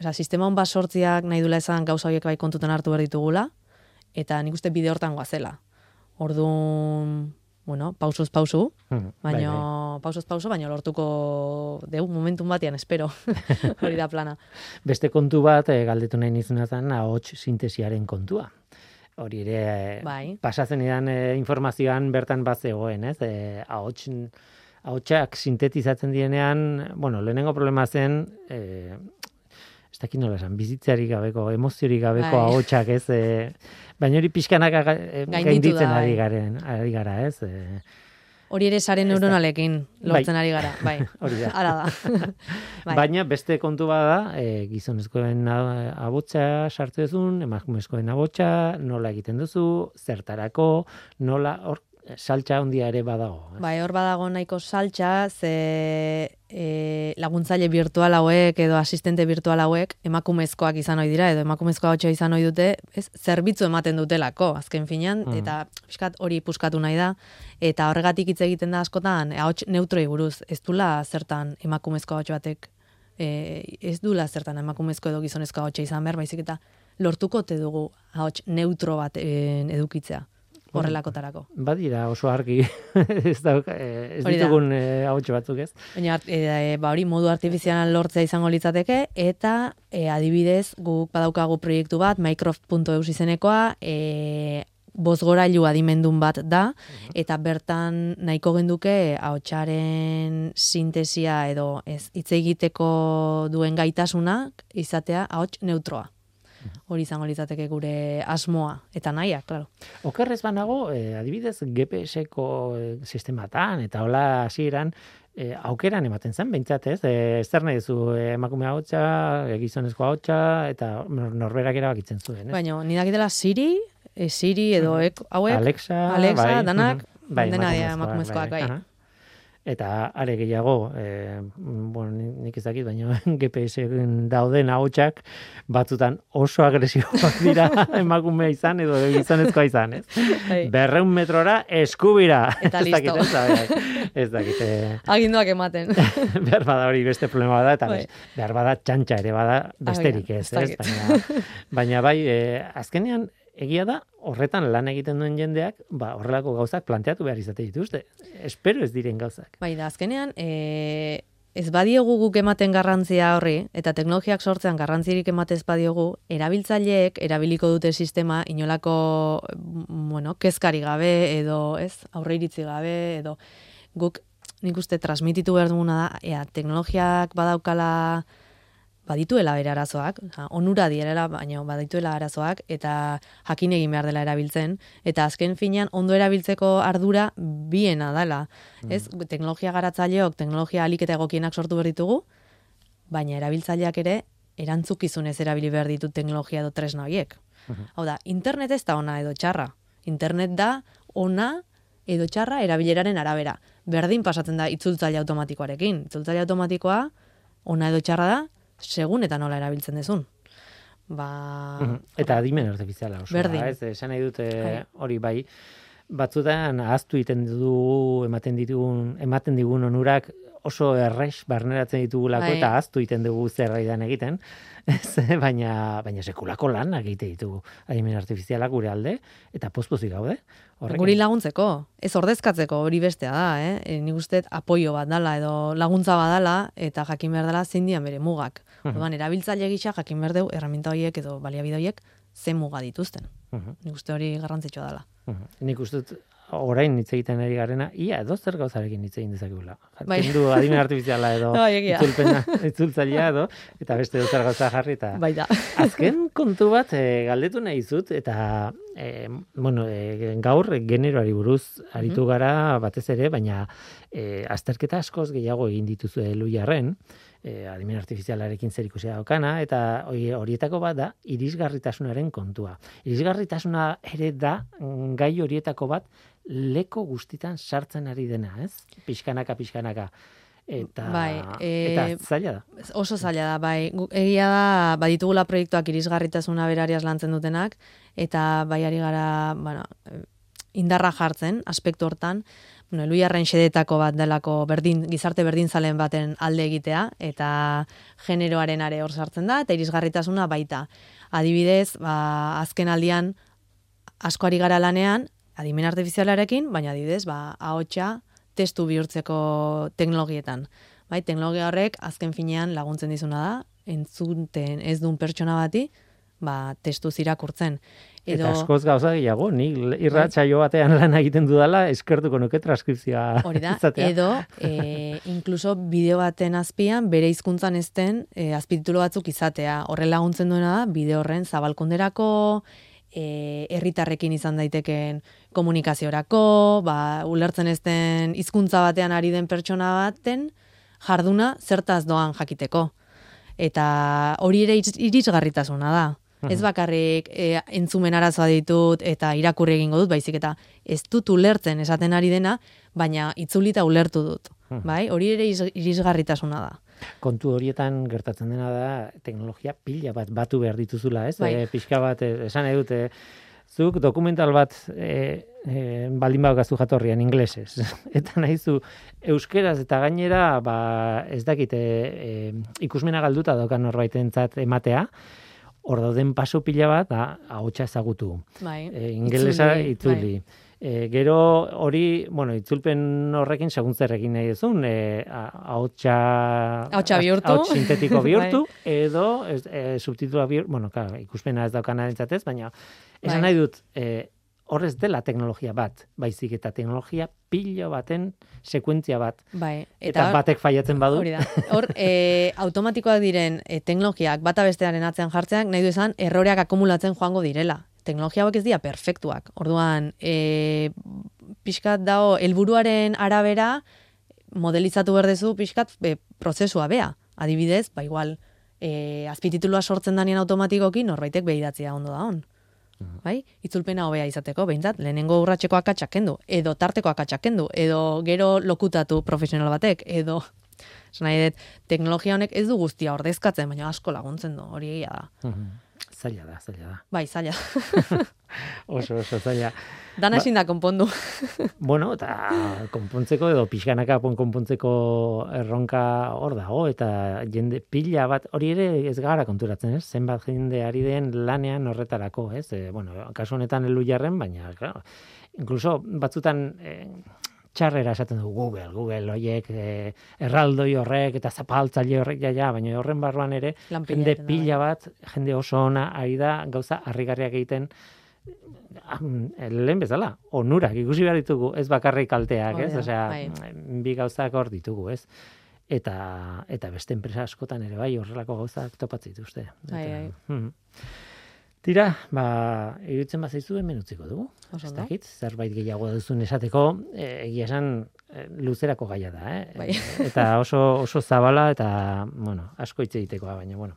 Osa, sistema hon bat sortziak nahi dula esan gauza horiek bai kontutan hartu behar ditugula, eta nik uste bide hortan goazela. Orduan, bueno, pausuz pausu, Mhm, bai, Baina, bai. pausuz pauso, baina lortuko deu momentun batean, espero. Hori da plana. Beste kontu bat, eh, galdetu nahi nizuna zen, ahots sintesiaren kontua. Hori ere, eh, Bai. pasatzen idan eh, informazioan bertan bat zegoen, ez? Eh, ahots, ahotsak sintetizatzen dienean, bueno, lehenengo problema zen, eh, ez dakit nola esan, bizitzeari gabeko, emoziorik gabeko Bai. ahotsak, ez? Eh, baina hori pixkanaka ga- eh, gainditzen da, ari bai. garen, ari gara, ez? Eh, Hori ere sare neuronalekin lortzen ari gara, bai. hori da. Ara da. bai. Baina beste kontu bada, e, gizonezkoen abotsa sartu duzun, emakumezkoen abotsa, nola egiten duzu, zertarako, nola hor saltza handia ere badago. ez? Bai, hor badago nahiko saltza, ze e, laguntzaile virtual hauek edo asistente virtual hauek emakumezkoak izan ohi dira edo emakumezko ahotsa izan ohi dute, ez zerbitzu ematen dutelako azken finean Mhm. eta pixkat hori puskatu nahi da eta horregatik hitz egiten da askotan ahots neutroi buruz, ez dula zertan emakumezko ahots batek e, ez dula zertan emakumezko edo gizonezko ahotsa izan behar, baizik eta lortuko te dugu ahots neutro bat e, edukitzea horrelakotarako. Badira oso argi, ez, eh, ez da. ditugun eh, ahots batzuk ez. Baina e, e, ba hori modu artifizialan lortzea izango litzateke eta e, adibidez guk badaukagu proiektu bat Mycroft.eus izenekoa e, bozgorailu adimendun bat da eta bertan nahiko genduke ahotsaren sintesia edo ez hitz egiteko duen gaitasuna izatea ahots neutroa. Hori izango litzateke gure asmoa eta naia, claro. Okerrez banago, eh, adibidez, GPS-ko eh, sistematan, eta hola hasieran eh, aukeran ematen zen, behintzat ez, eh, zer nahi eh, emakume eh, gizonezko ahotsa, eta nor- norberak erabakitzen zuen, ez? Baina, ni dakitela Siri, e, Siri edo ek, hauek, Alexa, Alexa, bai, danak, bai, dena emakumezkoak, emakumezkoak, bai. Eta are gehiago, eh, bueno, ni- nik ez dakit, baina GPS dauden ahotsak batzutan oso agresiboak dira emakumea izan edo gizonezkoa izan, ez? Bai. Berreun metrora eskubira. Eta Ez dakit, listo. ez, bai, bai. ez dakit, eh, aginduak ematen. behar bada hori beste problema bada, eta Bai. behar bada txantxa ere bada besterik Agian, ez, ez ez? dakit. Baina, baina bai, eh, azkenean egia da, horretan lan egiten duen jendeak, ba, horrelako gauzak planteatu behar izate dituzte. Espero ez diren gauzak. bai, da, azkenean, e, ez badiogu guk ematen garrantzia horri, eta teknologiak sortzean garrantzirik ematez badiogu, erabiltzaileek erabiliko dute sistema inolako, mm, bueno, kezkari gabe, edo, ez, aurre iritzi gabe, edo, guk, nik uste, transmititu behar duguna da, ea, teknologiak badaukala, badituela bere arazoak, onura direla, baina badituela arazoak, eta jakin egin behar dela erabiltzen, eta azken finean ondo erabiltzeko ardura biena dela. Ez, teknologia garatzaileok, teknologia alik eta egokienak sortu behar ditugu, baina erabiltzaileak ere erantzukizunez erabili behar ditu teknologia edo tresna horiek. Hau da, internet ez da ona edo txarra. Internet da ona edo txarra erabileraren arabera. Berdin pasatzen da itzultzaile automatikoarekin. Itzultzaile automatikoa ona edo txarra da, segun eta nola erabiltzen dezun. Ba, Mhm. Eta adimen artifiziala oso. Berdin. Ez, esan nahi dute Bai. hori bai, batzutan ahaztu egiten du ematen ditugun ematen digun onurak oso errex barneratzen ditugulako Bai. eta aztu iten dugu zerbaidan egiten, baina, baina sekulako lan egite ditugu adimen artifizialak gure alde, eta pozpozik gaude. Horrekin. Guri laguntzeko, ez ordezkatzeko hori bestea da, eh? E, nik uste apoio bat dala edo laguntza badala eta jakin behar dela zein dian bere mugak. Mhm. Orduan erabiltzaile gisa jakin behar deu erreminta horiek edo baliabide horiek ze muga dituzten. Mhm. Nik uste hori garrantzitsua dela. Mhm. Nik uste orain hitz egiten ari garena, ia edo zer gauzarekin hitz egin dezakegula. Bai. Kendu adimen artifiziala edo egia. itzulpena, itzultzailea edo, eta beste edo zer gauza jarri, eta Bai da. azken kontu bat e, galdetu nahi zut, eta e, bueno, e, gaur generoari buruz aritu Mhm. gara batez ere, baina e, azterketa askoz gehiago egin dituzu luiarren, e, adimen artifizialarekin zer ikusia daukana, eta hori- horietako bat da, irisgarritasunaren kontua. Irisgarritasuna ere da mm, gai horietako bat leko guztitan sartzen ari dena, ez? Pixkanaka, pixkanaka. Eta, Bai, eta e, zaila da. Oso zaila da, bai. Egia da, baditugula proiektuak irisgarritasuna berariaz lantzen dutenak, eta bai ari gara, bueno, eh, indarra jartzen, aspektu hortan, bueno, eluiarren xedetako bat delako berdin, gizarte berdin zalen baten alde egitea, eta generoaren are hor sartzen da, eta irisgarritasuna baita. Adibidez, ba, azken aldian, asko ari gara lanean, adimen artifizialarekin, baina adibidez, ba, ahotsa testu bihurtzeko teknologietan. Bai, teknologia horrek azken finean laguntzen dizuna da, entzunten ez duen pertsona bati, ba, testu irakurtzen. Eta askoz gauza gehiago, ni irratsaio batean lan egiten dudala, eskertuko nuke transkripzioa Hori da, izatea. edo e, inkluso bideo baten azpian bere hizkuntzan ezten e, azpititulo batzuk izatea. Horren laguntzen duena da, bideo horren zabalkunderako, herritarrekin izan daiteken komunikaziorako, ba, ulertzen ezten hizkuntza batean ari den pertsona baten jarduna zertaz doan jakiteko. Eta hori ere iris- irisgarritasuna da. Ez bakarrik e, entzumen arazoa ditut eta irakurri egingo dut, baizik eta ez dut ulertzen esaten ari dena, baina itzulita ulertu dut. Bai? Hori ere iris- irisgarritasuna da. Kontu horietan gertatzen dena da teknologia pila bat batu behar dituzula, ez? Bai. E, pixka bat, e, esan nahi dute, zuk dokumental bat e, e, baldin badaukazu jatorrian inglesez. eta nahizu euskeraz eta gainera ba, ez dakite e, ikusmena galduta daukan norbaitentzat ematea, hor dauden paso pila bat da ahotsa ezagutu. Bai. E, ingelesa Itzuli, itzuli. E, gero hori, bueno, itzulpen horrekin segun zer egin nahi duzun, e, ahotsa bihurtu. ahots sintetiko bihurtu Bai. edo e, subtitula bihurtu, bueno, claro, ikuspena ez daukana entzatez, baina esan Bai. nahi dut, e, horrez dela teknologia bat, baizik eta teknologia pilo baten sekuentzia bat. Bai. Eta, hor- batek faiatzen badu, Hori da. Hor, e, automatikoak diren e, teknologiak bata bestearen atzean jartzeak, nahi du esan, erroreak akumulatzen joango direla. Teknologia hauek ez dira perfektuak. Orduan, e, pixkat dago, helburuaren arabera, modelizatu berdezu pixkat e, prozesua bea. Adibidez, ba igual, e, azpititulua sortzen danean automatikoki norbaitek behidatzea ondo da on. Bai? Itzulpena hobea izateko, behintzat, lehenengo urratxeko akatsak kendu, edo tarteko akatsak kendu, edo gero lokutatu profesional batek, edo Esan nahi dut, teknologia honek ez du guztia ordezkatzen, baina asko laguntzen du, hori egia da. Mhm. Zaila da, zaila da. Bai, zaila. Oso, oso zaila. Dana Ba- ezin da konpondu. Bueno, eta konpontzeko edo pixkanaka pon- konpontzeko erronka hor dago, eta jende pila bat, hori ere ez gara konturatzen, ez? Zenbat jende ari den lanean horretarako, ez? E, bueno, kasu honetan elu jarren, baina, claro, incluso batzutan e, txarrera esaten du Google, Google horiek, e, erraldoi horrek eta zapaltzaile horrek ja, ja, baina horren barruan ere jende da, pila bat, jende oso ona ari da gauza harrigarriak egiten lehen bezala, onurak ikusi behar ditugu, ez bakarrik kalteak, ez? Osea, bai. bi gauzak hor ditugu, ez? Eta, eta beste enpresa askotan ere bai horrelako gauzak topatzen dituzte. Bai, bai. mhm. Tira, ba, iruditzen bazaizu hemen utziko dugu. Ez dakit, zerbait gehiago duzun esateko, e, egia esan e, luzerako gaia da, eh? Bai. Eta oso, oso zabala eta, bueno, asko hitz egitekoa, baina, bueno,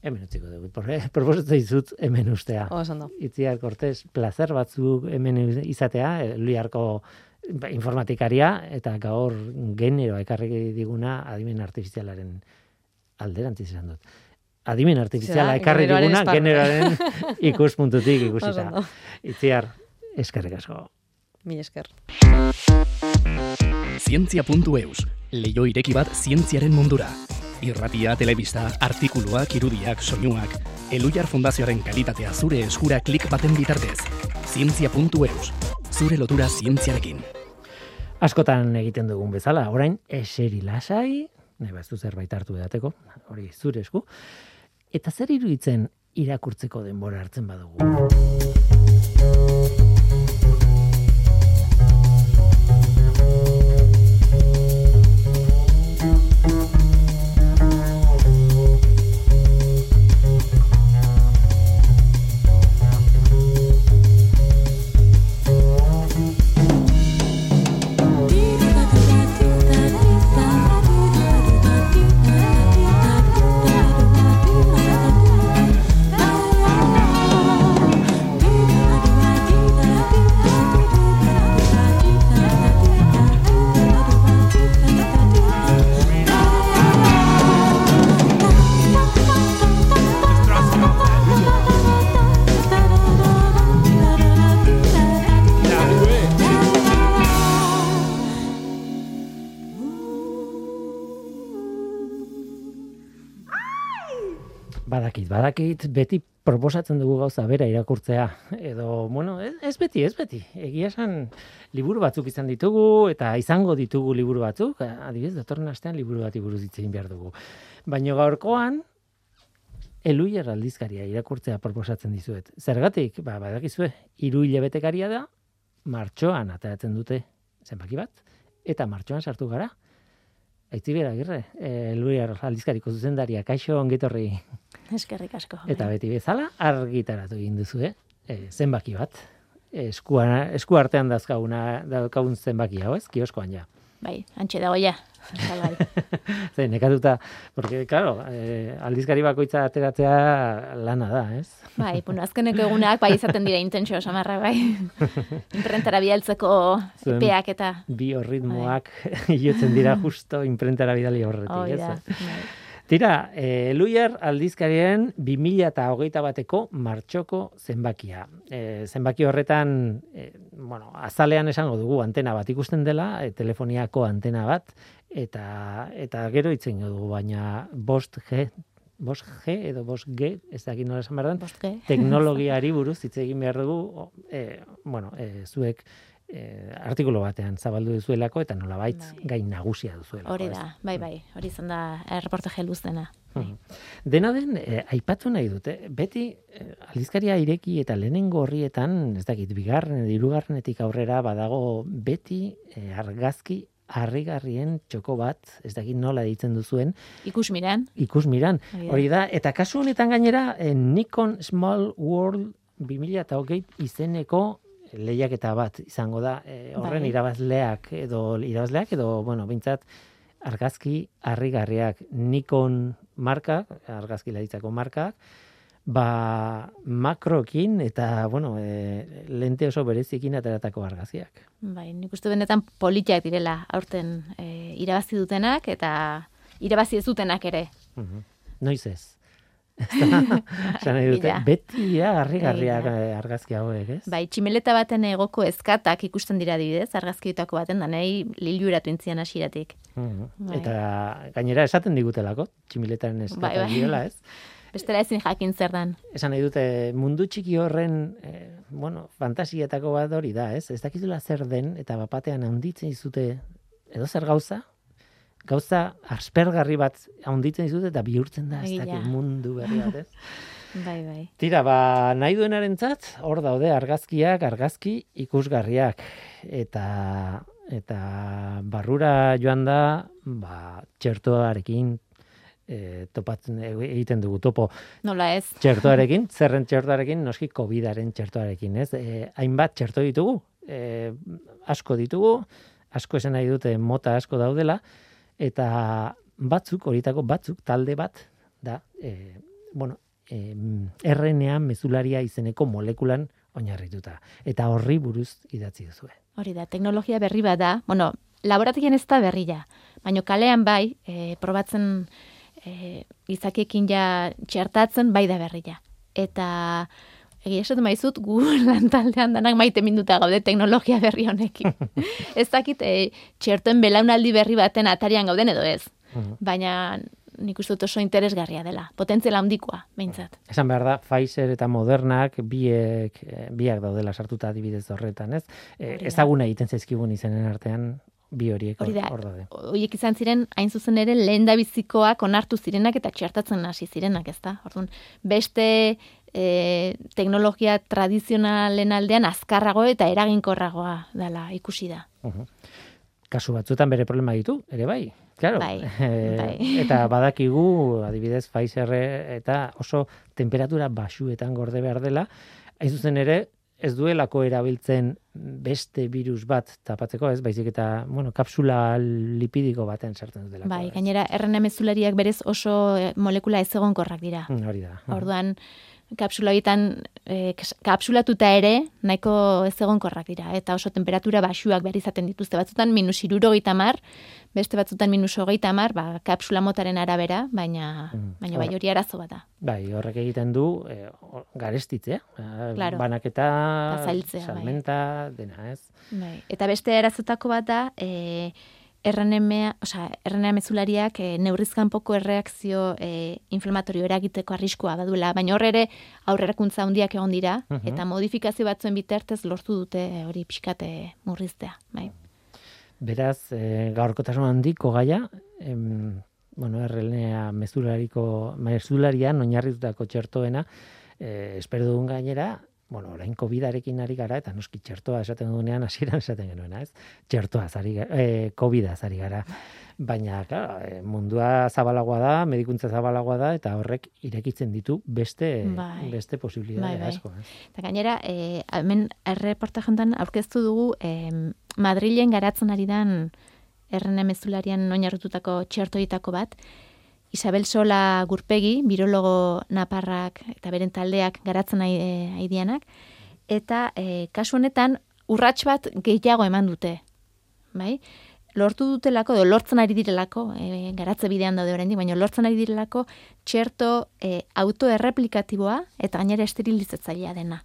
hemen utziko dugu. Por- Proposatzen dizut hemen ustea. Oso ondo. Itziar Cortés, placer batzuk hemen izatea, Liarko informatikaria, eta gaur genero ekarri diguna adimen artifizialaren alderantziz esan dut. Adimen artifiziala Zera, ekarri diguna generoaren ikuspuntutik ikusita. Itziar, eskerrik asko. Mil esker. zientzia.eus, leio ireki bat zientziaren mundura. Irratia, telebista, artikuluak, irudiak, soinuak, Elujar Fundazioaren kalitatea zure eskura klik baten bitartez. Zientzia.eus, zure lotura zientziarekin. Askotan egiten dugun bezala, orain eseri lasai, nahi baztu zerbait hartu edateko, hori zure esku, eta zer iruditzen irakurtzeko denbora hartzen badugu. Badakit, beti proposatzen dugu gauza bera irakurtzea. Edo, bueno, ez, beti, ez beti. Egia esan, liburu batzuk izan ditugu, eta izango ditugu liburu batzuk, adibidez, datorren astean liburu bati buruz hitz egin behar dugu. Baina gaurkoan, eluier aldizkaria irakurtzea proposatzen dizuet. Zergatik, ba, badakizue, hiru hilabetekaria da, martxoan ateratzen dute zenbaki bat, eta martxoan sartu gara. Aitzibera, agirre, e, Luiar aldizkariko zuzendaria, kaixo ongitorri. Eskerrik asko. Eta beti bezala, argitaratu egin duzu, eh? E, zenbaki bat. Eskua, esku artean dazkaguna, daukagun zenbaki hau, ez? Kioskoan ja. Bai, antxe dago ja. Salgai. Ze, nekatuta, porque, claro, eh, aldizkari bakoitza ateratzea lana da, ez? Bai, bueno, azkeneko egunak bai izaten dira intentsio samarra bai. Imprentara bidaltzeko Zuen epeak eta Biorritmoak jotzen dira justo imprentara bidali horretik, hori ez? da. bai. Tira, e, Luier aldizkarien 2000 eta hogeita bateko martxoko zenbakia. E, zenbaki horretan, e, bueno, azalean esango dugu antena bat ikusten dela, e, telefoniako antena bat, eta, eta gero itzen dugu, baina bost G, bost G edo bost G, ez dakit nola esan behar den, teknologiari buruz hitz egin behar dugu, e, bueno, e, zuek e, artikulu batean zabaldu duzuelako eta nolabait Bai. gai nagusia duzuelako. Hori ez? da, bai, bai, hori izan da erreportaje luzena. Bai. Mhm. Dena den, eh, aipatu nahi dute, beti eh, aldizkaria ireki eta lehenengo horrietan, ez dakit, bigarren edo hirugarrenetik aurrera badago beti eh, argazki harrigarrien txoko bat, ez dakit nola ditzen duzuen, Ikus miran, ikus miran. Hori da. Hori da, eta kasu honetan gainera, eh, Nikon Small World 2008 izeneko lehiaketa bat izango da, eh, horren Bai. irabazleak edo irabazleak edo, bueno, bintzat, argazki harrigarriak Nikon markak, argazki laditzako markak, ba makrokin eta, bueno, e, lente oso berezikin ateratako argazkiak. bai, nik uste benetan politiak direla aurten e, irabazi dutenak eta irabazi ez dutenak ere. Mhm. Noiz ez. Esan nahi dute, beti ja, harrigarriak eh, argazki hauek, ez? Bai, tximeleta baten egoko ezkatak ikusten dira adibidez, argazkietako baten da nahi liluratu intzian hasieratik. Mhm. Bai. Eta gainera esaten digutelako, tximiletaren eskata Bai, bai. direla, ez? Bestela ezin jakin zer dan. Esan nahi dute, mundu txiki horren, eh, bueno, fantasietako bat hori da, ez? Ez dakizula zer den, eta bapatean handitzen dizute, edo zer gauza, gauza aspergarri bat handitzen dizute, eta bihurtzen da, ez Egia. dakit mundu berri bat, ez? Bai, bai. Tira, ba, nahi duenarentzat hor daude argazkiak, argazki ikusgarriak. Eta, eta barrura joan da, ba, txertoarekin e, topatzen e, egiten dugu topo Nola ez? txertoarekin, zerren txertoarekin, noski COVIDaren txertoarekin, ez? E, hainbat txerto ditugu, e, asko ditugu, asko esan nahi dute mota asko daudela, eta batzuk, horietako batzuk, talde bat, da, e, bueno, e, RNA mezularia izeneko molekulan oinarrituta. Eta horri buruz idatzi duzue. Hori da, teknologia berri bat da. Bueno, laborategian ez da berria, baina kalean bai, e, probatzen e, izakiekin ja txertatzen bai da berria. Eta egia esatu maizut, gu lantaldean danak maite minuta gaude teknologia berri honekin. ez dakit, e, txertoen belaunaldi berri baten atarian gauden edo ez. Mhm. Baina nik uste dut oso interesgarria dela. Potentziala handikoa, behintzat. Esan behar da, Pfizer eta Modernak biek, eh, biak daudela sartuta adibidez horretan, ez? E, ezaguna egiten zaizkigun izenen artean, bi horiek hor daude. horiek izan ziren, hain zuzen ere, lehen da bizikoak onartu zirenak eta txertatzen hasi zirenak, ez da? Orduan, beste e, teknologia tradizionalen aldean azkarrago eta eraginkorragoa dela ikusi da. Mhm. Kasu batzuetan bere problema ditu, ere bai. Claro. Bai, Eh, bai. eta badakigu, adibidez, Pfizer eta oso temperatura basuetan gorde behar dela, hain zuzen ere, ez duelako erabiltzen beste virus bat tapatzeko, ez, baizik eta, bueno, kapsula lipidiko baten sartzen dutelako. Bai, gainera, RNA mezulariak berez oso eh, molekula ez egonkorrak dira. Mm, Hori da. Orduan, kapsula horietan e, kapsulatuta ere nahiko ez egonkorrak dira eta oso temperatura basuak behar izaten dituzte batzutan minus irurogeita mar, beste batzutan minus hogeita mar, ba, kapsula motaren arabera, baina, Mhm. baina bai hori arazo bat da. Bai, horrek egiten du o- garestitzea, eh, Claro. banaketa, bai. salmenta, dena, ez? Bai. Eta beste arazotako bat da, e, RNA, osea, RNA mezulariak e, neurrizkanpoko erreakzio e, inflamatorio eragiteko arriskua baduela, baina hor ere aurrerakuntza handiak egon dira, Mhm. eta modifikazio batzuen bitartez lortu dute hori pixkate murriztea. Bai. Beraz, e, gaurkotasun handiko gaia, em, bueno, RNA mezulariko, mezularian oinarritutako txertoena, e, espero dugun gainera, bueno, orain COVID-arekin ari gara, eta noski txertoa esaten dugunean hasieran esaten genuena, ez? Txertoa zari, e, COVID-a zari gara. Baina, claro, e, mundua zabalagoa da, medikuntza zabalagoa da, eta horrek irekitzen ditu beste, Bai. beste posibilitate Bai, bai. asko. Ez? Eta gainera, e, hemen erreportajentan aurkeztu dugu em, Madrilen garatzen ari dan RNA mezularian oinarritutako txertoitako bat, Isabel Sola Gurpegi, birologo naparrak eta beren taldeak garatzen ari, e, ari dianak, eta e, kasu honetan urrats bat gehiago eman dute. Bai? Lortu dutelako, edo lortzen ari direlako, e, garatze bidean daude oraindik, baina lortzen ari direlako txerto e, autoerreplikatiboa eta gainera esterilizatzailea dena.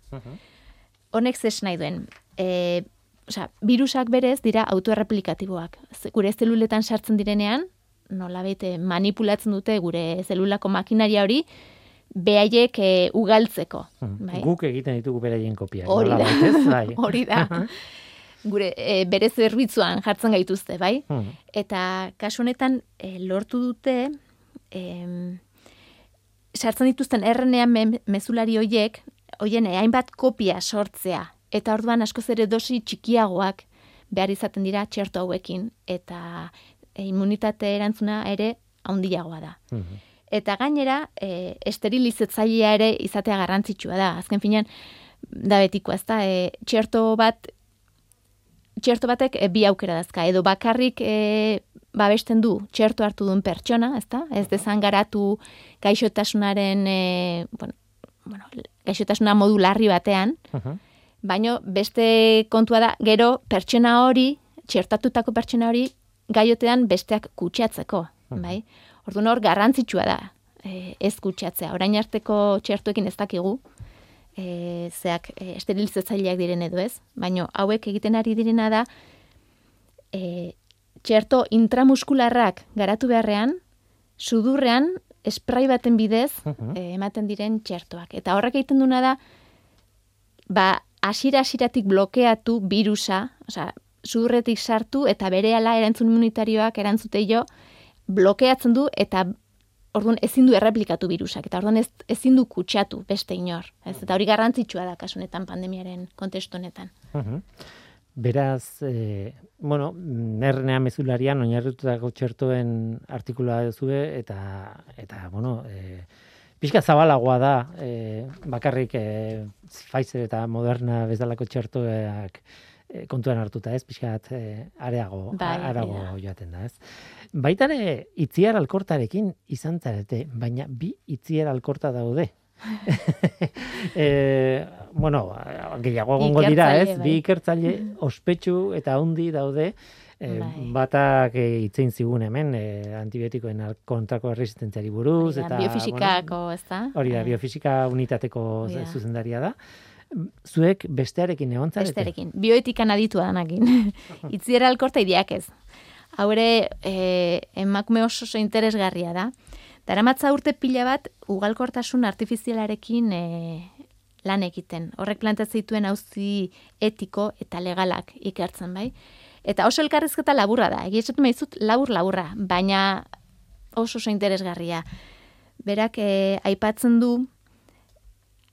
Honek zes nahi duen. E, osea, virusak berez dira autoerreplikatiboak. Gure zeluletan sartzen direnean, nola bete manipulatzen dute gure zelulako makinaria hori, behaiek e, ugaltzeko. Bai? Guk egiten ditugu beraien kopiak. Hori da. nolabait? Bai. Hori da. Gure e, bere zerbitzuan jartzen gaituzte, bai? Hmm. Eta kasu honetan e, lortu dute em, sartzen dituzten RNA me- mezulari hoiek, hoien eh, hainbat kopia sortzea. Eta orduan askoz ere dosi txikiagoak behar izaten dira txerto hauekin. Eta e, immunitate erantzuna ere handiagoa da. Mhm. Eta gainera, e, esterilizatzailea ere izatea garrantzitsua da. Azken finean, da betiko, ez da, e, txerto bat, txerto batek e, bi aukera dazka, edo bakarrik e, babesten du txerto hartu duen pertsona, ez da? Ez dezan garatu gaixotasunaren, e, bueno, bueno, gaixotasuna modu larri batean, Mhm. baino beste kontua da, gero pertsona hori, txertatutako pertsona hori, gaiotean besteak kutsatzeko, bai? Orduan hor garrantzitsua da, e, ez kutsatzea. Orain arteko txertuekin ez dakigu, e, zeak e, esterilizatzaileak diren edo ez, baino hauek egiten ari direna da, e, txerto intramuskularrak garatu beharrean, sudurrean, esprai baten bidez, e, ematen diren txertoak. Eta horrek egiten duna da, ba, asira-asiratik blokeatu virusa, osea, sudurretik sartu eta berehala erantzun immunitarioak erantzute jo, blokeatzen du eta orduan ezin du erreplikatu virusak, eta orduan ez, ezin du kutsatu beste inor. Ez? Eta hori garrantzitsua da kasu honetan pandemiaren kontestu honetan. Beraz, e, bueno, RNA mezularian oinarritutako txertoen artikulua duzue eta eta bueno, e, pixka zabalagoa da e, bakarrik e, Pfizer eta Moderna bezalako txertoak kontuan hartuta, ez? Pixkat e, areago, Bai, arago hori da. joaten da, ez? Baita ere itziar alkortarekin izan zarete, baina bi itziar alkorta daude. e, bueno, gehiago egongo dira, ez? Bai. Bi ikertzaile ospetsu eta handi daude E, Bai. batak e, itzein zigun hemen e, antibiotikoen kontrako resistentziari buruz eta biofisikako, ez da? bueno, hori da Eh, biofisika unitateko da. zuzendaria da. Zuek bestearekin egon zarete? Besterekin. Bioetikan aditu danakin. Itziera alkorta idiak ez. Haure, e, emakume oso oso interesgarria da. Daramatza urte pila bat, ugalkortasun artifizialarekin e, lan egiten. Horrek planteatzen zituen auzi etiko eta legalak ikertzen, bai? Eta oso elkarrizketa laburra da. Egia esatu maizut labur-laburra, baina oso oso interesgarria. Berak e, aipatzen du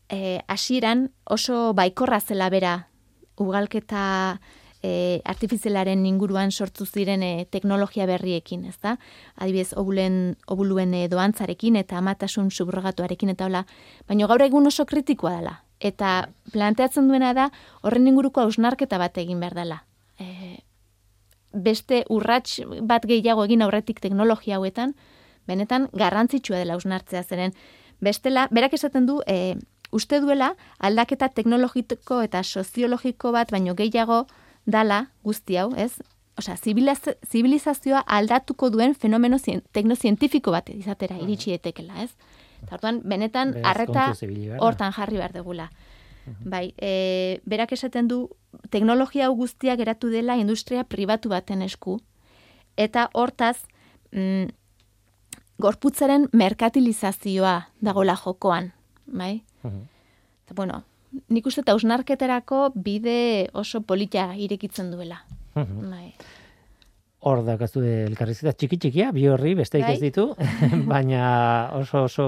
eh, hasieran oso baikorra zela bera ugalketa e, artifizialaren inguruan sortu ziren e, teknologia berriekin, ezta? Adibidez, obulen, obuluen e, doantzarekin eta amatasun subrogatuarekin eta hola, baina gaur egun oso kritikoa dela. Eta planteatzen duena da horren inguruko hausnarketa bat egin behar dela. E, beste urrats bat gehiago egin aurretik teknologia hauetan, benetan garrantzitsua dela hausnartzea zeren bestela, berak esaten du, e, uste duela aldaketa teknologiko eta soziologiko bat baino gehiago dala guzti hau, ez? Osea, zibilizazioa aldatuko duen fenomeno zien, teknozientifiko bat izatera iritsi etekela, ez? Eta orduan, benetan, Beraz, arreta kontuz ibili behar da. hortan jarri behar degula. Bai, e, berak esaten du, teknologia hau guztia geratu dela industria pribatu baten esku, eta hortaz, mm, gorputzaren merkatilizazioa dagola jokoan, bai? Mhm. Eta, bueno, nik uste eta ausnarketerako bide oso polita irekitzen duela. Mhm. Bai. Hor dakazu elkarrizketa txiki txikia, bi horri besteik Bai. ez ditu, baina oso oso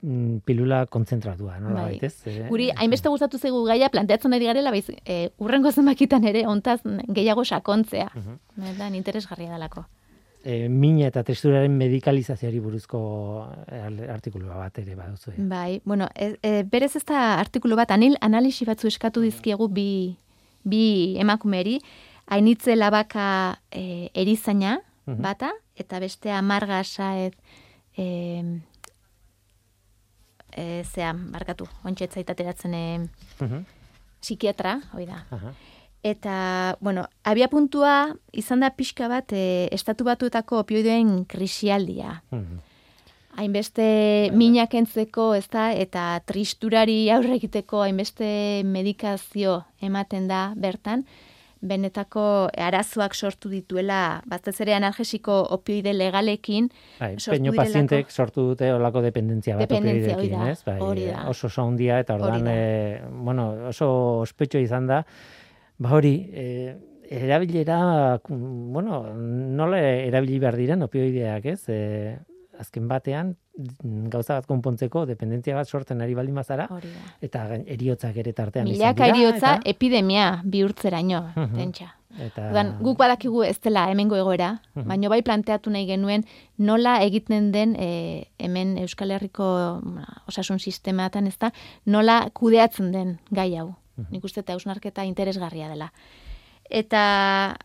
mm, pilula kontzentratua, nola Bai. baitez? Eh, Guri, hainbeste gustatu zaigu gaia planteatzen ari garela, baiz, e, urrengo zenbakitan ere ontaz gehiago sakontzea. Mhm. Benetan interesgarria dalako. E, mina eta texturaren medikalizazioari buruzko eh, artikulua bat ere baduzu. eh? Bai, bueno, e, e, berez ez da artikulu bat, anil analisi batzu eskatu dizkiegu bi, bi emakumeri, hainitze labaka e, erizaina Mhm. bata, eta bestea marga saez e, e, zea, barkatu, ontsa etzaiteratzen e, Mhm. psikiatra, hoi da. Aha. Eta, bueno, abia puntua izan da pixka bat e, estatu batuetako opioideen krisialdia. Mhm. Hainbeste minak entzeko, ez da, eta tristurari aurre egiteko hainbeste medikazio ematen da bertan, benetako arazoak sortu dituela, batez ere analgesiko opioide legalekin, Bai, peño pazientek sortu dute olako dependentzia bat Dependentzia, da, ez? Bai, oso oso eta da. eh, bueno, oso ospetxo izan da. Ba hori, eh, erabilera, bueno, nola erabili behar diren opioideak, ez? Eh, azken batean gauza bat konpontzeko dependentzia bat sortzen ari baldin bazara eta heriotzak ere tartean izan Milaka dira, eriotza eta- epidemia bihurtzeraino, Mhm. pentsa. eta Orduan, guk badakigu ez dela hemengo egoera, Mhm. baina bai planteatu nahi genuen nola egiten den e, hemen Euskal Herriko osasun sistematan ez da, nola kudeatzen den gai hau. Nik uste eta hausnarketa interesgarria dela. Eta,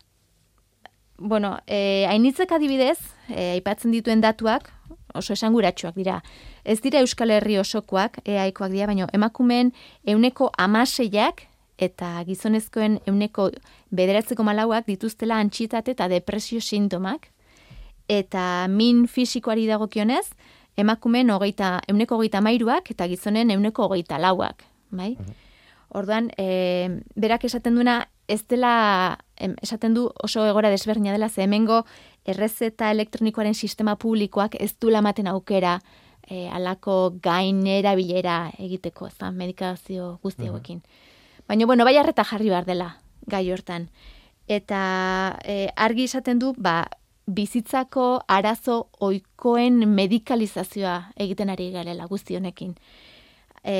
bueno, e, hainitzek adibidez, e, aipatzen dituen datuak, oso esanguratsuak dira. Ez dira Euskal Herri osokoak, eaikoak dira, baina emakumeen euneko amaseiak eta gizonezkoen euneko bederatzeko malauak dituztela antxitate eta depresio sintomak. Eta min fisikoari dagokionez, emakumeen hogeita, euneko hogeita mairuak eta gizonen euneko hogeita lauak. Bai? Orduan, e, berak esaten duena, ez dela, em, esaten du oso egora desberdina dela, ze hemengo errezeta elektronikoaren sistema publikoak ez du ematen aukera e, alako gainera bilera egiteko, ez da, medikazio guzti hauekin. Baina, bueno, bai harreta jarri behar dela gai hortan. Eta e, argi esaten du, ba, bizitzako arazo oikoen medikalizazioa egiten ari garela guzti honekin. E,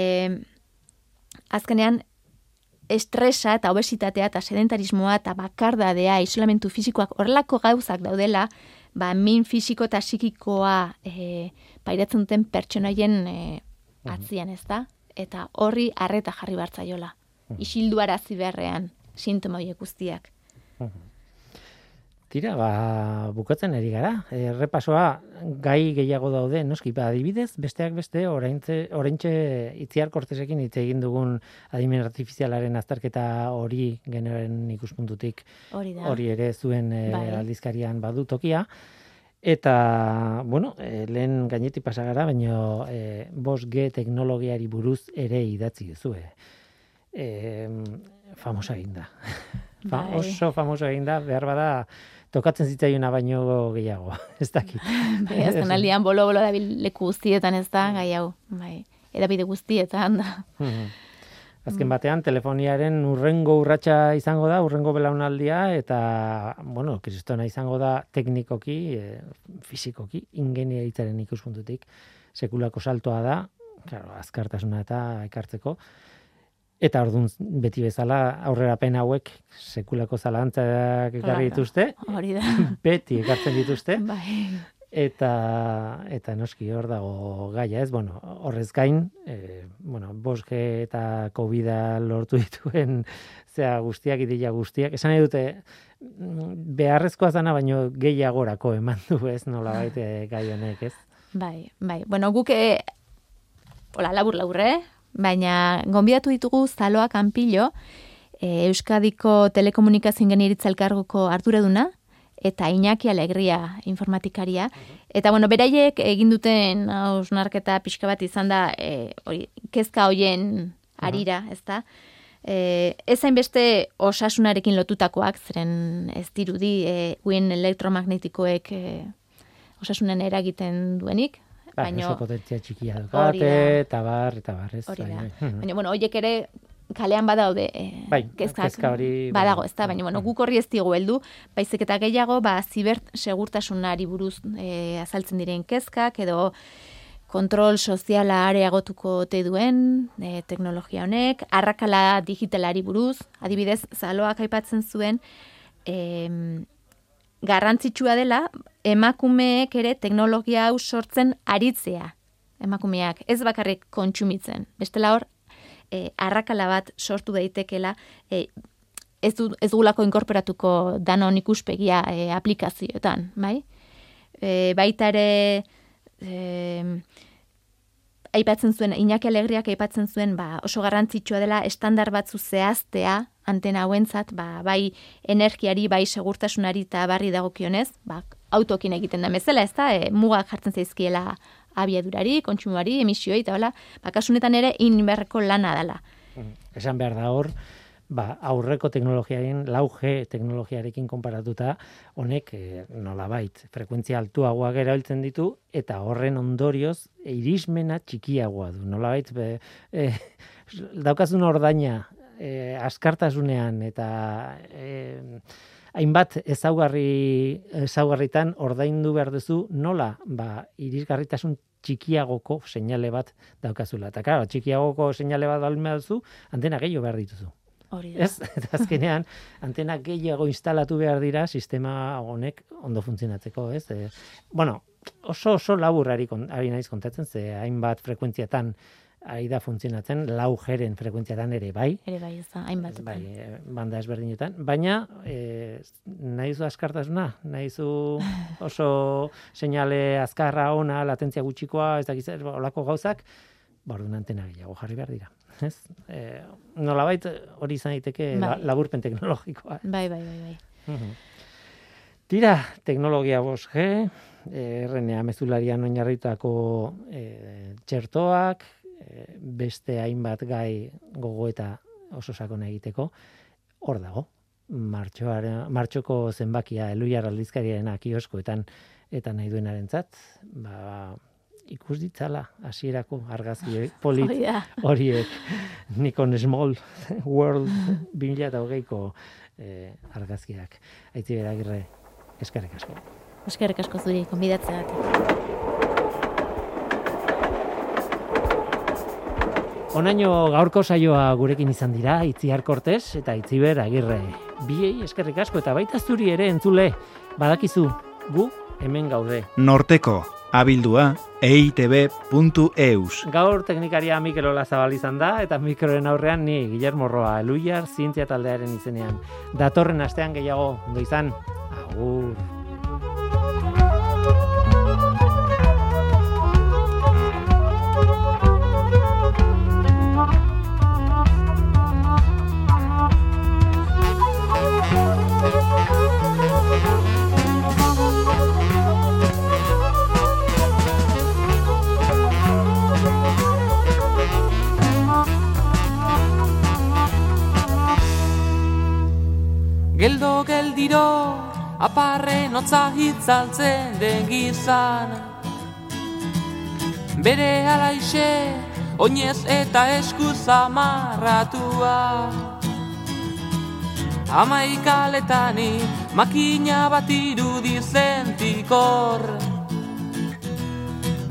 azkenean, estresa eta obesitatea eta sedentarismoa eta bakardadea, isolamentu fisikoak horrelako gauzak daudela, ba, min fisiko eta psikikoa e, pairatzen duten pertsonaien e, atzian, ez da? Eta horri harreta jarri bartzaiola. Isildu arazi beharrean, sintoma horiek guztiak. Tira, ba, bukatzen ari gara. Errepasoa gai gehiago daude, noski, ba, adibidez, besteak beste, oraintze, oraintxe itziar kortesekin hitz egin dugun adimen artifizialaren azterketa hori generen ikuspuntutik Hori da. hori ere zuen eh, Bai. aldizkarian badu tokia. Eta, bueno, eh, lehen gainetik pasagara, baina eh, 5G teknologiari buruz ere idatzi duzu. Eh. Eh, famosa egin da. Fa, Bai. oso famoso egin da, behar bada, tokatzen zitzaiona baino gehiago, ez dakit. Bai, azken aldian bolo-bolo dabil leku guztietan ez da, gai hau. Bai, edabide guztietan da. Mhm. Azken batean, telefoniaren urrengo urratsa izango da, urrengo belaunaldia, eta, bueno, kristona izango da teknikoki, e, fizikoki, ingenieritzaren ikuspuntutik, sekulako saltoa da, claro, azkartasuna eta ekartzeko, eta orduan beti bezala aurrerapen hauek sekulako zalantzak ekarri dituzte, Hori da. beti ekartzen dituzte, Bai. eta eta noski hor dago gaia, ez? Bueno, horrez gain, eh, bueno, 5G eta covid lortu dituen zea guztiak ideia guztiak. Esan nahi dute beharrezkoa zana baino gehiagorako eman du, ez? Nolabait eh, gai honek, ez? Bai, bai. Bueno, guk e, hola, labur laburre, baina gonbidatu ditugu Zaloa Kanpillo, e, Euskadiko Telekomunikazio Ingenieritza Elkargoko arduraduna, eta Iñaki Alegria informatikaria. Eta, bueno, beraiek egin duten hausnarketa pixka bat izan da, e, hori, kezka hoien arira, ez da? E, ez hainbeste osasunarekin lotutakoak, zeren ez dirudi, e, uien elektromagnetikoek e, osasunen eragiten duenik, Bai, baino, oso potentzia txikia Hori dukate, da. eta bar, eta bar, ez? hori da. Baina, bueno, hoiek ere kalean badaude eh, Bai, kezkak kezka hori, badago, ez da, baina, bueno, Mhm. guk horri ez digu heldu, baizik eta gehiago, ba, ziber segurtasunari buruz eh, azaltzen diren kezkak, edo kontrol soziala areagotuko ote duen e, teknologia honek, arrakala digitalari buruz, adibidez, zaloak aipatzen zuen, em, garrantzitsua dela, emakumeek ere teknologia hau sortzen aritzea, emakumeak, ez bakarrik kontsumitzen. Bestela hor, e, arrakala bat sortu daitekela, e, ez, du, ez dugulako inkorporatuko danon ikuspegia e, aplikazioetan, bai? E, baita ere, e, aipatzen zuen, Iñaki Alegriak aipatzen zuen, ba, oso garrantzitsua dela estandar batzu zehaztea antena hauentzat, ba, bai energiari, bai segurtasunari eta barri dagokionez, ba, autokin egiten da bezala, ez da, e, mugak jartzen zaizkiela abiadurari, kontsumoari, emisioi, eta hola, ba, kasunetan ere inberreko lana dela. Esan behar da hor, ba, aurreko teknologiaren, lau G teknologiarekin konparatuta, honek e, nolabait, frekuentzia altuagoak erabiltzen ditu, eta horren ondorioz, irismena txikiagoa du. Nolabait, be, e, daukazun ordaina, e, askartasunean, eta e, hainbat ezaugarri ezaugarritan ordaindu behar duzu nola ba irisgarritasun txikiagoko seinale bat daukazula. Eta claro, txikiagoko seinale bat balme duzu, antena gehiago behar dituzu. Hori da. Ez? Eta azkenean antena gehiago instalatu behar dira sistema honek ondo funtzionatzeko, ez? E, bueno, oso oso labur ari, ari naiz kontatzen, ze hainbat frekuentziatan ari da funtzionatzen, lau jeren frekuentziatan ere bai, Ere bai, ez da, hainbat. bai, eh, banda ezberdinetan, baina eh, nahi zu askartasuna, nahi zu oso seinale azkarra ona, latentzia gutxikoa, ez dakiz, zer, olako gauzak, ba, orduan antena gehiago jarri behar dira. Ez? E, nolabait hori izan daiteke la, Bai. laburpen teknologikoa. Bai, bai, bai, bai. Mhm. Tira, teknologia 5G, eh, RNA mezularian oinarritutako eh, txertoak, eh, beste hainbat gai gogoeta oso sakona egiteko, hor dago. Martxoara, martxoko zenbakia eluiar aldizkariarena kioskoetan eta nahi duenarentzat, ba, ikus ditzala hasierako argazki hori- polit Hori da. horiek Nikon Small World 2008ko eh, argazkiak. Aitzi beragirre, eskerrik asko. Eskerrik asko zuri, konbidatzeagatik. Onaino gaurko saioa gurekin izan dira, Itziar Kortes eta Itziber Agirre. Biei eskerrik asko eta baita zuri ere entzule, badakizu, gu hemen gaude. Norteko, abildua, eitb.eus. Gaur teknikaria Mikel Olazabal izan da, eta mikroen aurrean ni, Guillermo Roa, Eluiar, zientzia taldearen izenean. Datorren astean gehiago, ondo izan, agur. Geldo geldiro aparren otza hitzaltzen den gizan. Bere alaixe oinez eta eskuz amarratua. Amaikaletani makina bat irudizen pikor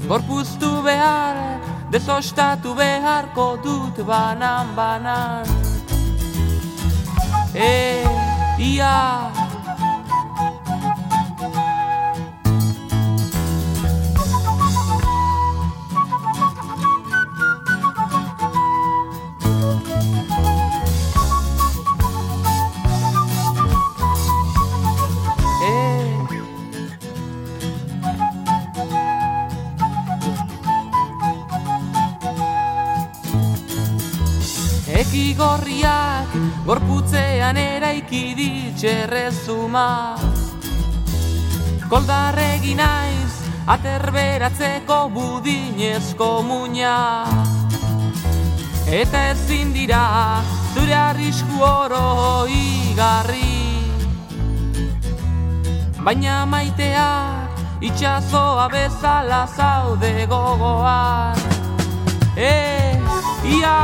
Gorpuztu behar, desostatu beharko dut banan banan E, ia gorputzean eraiki ditxerrezuma Koldarregi naiz aterberatzeko budinezko muina. Eta ezin dira zure arrisku oro igarri. Baina maitea itxazoa bezala zaude gogoan. E, ia,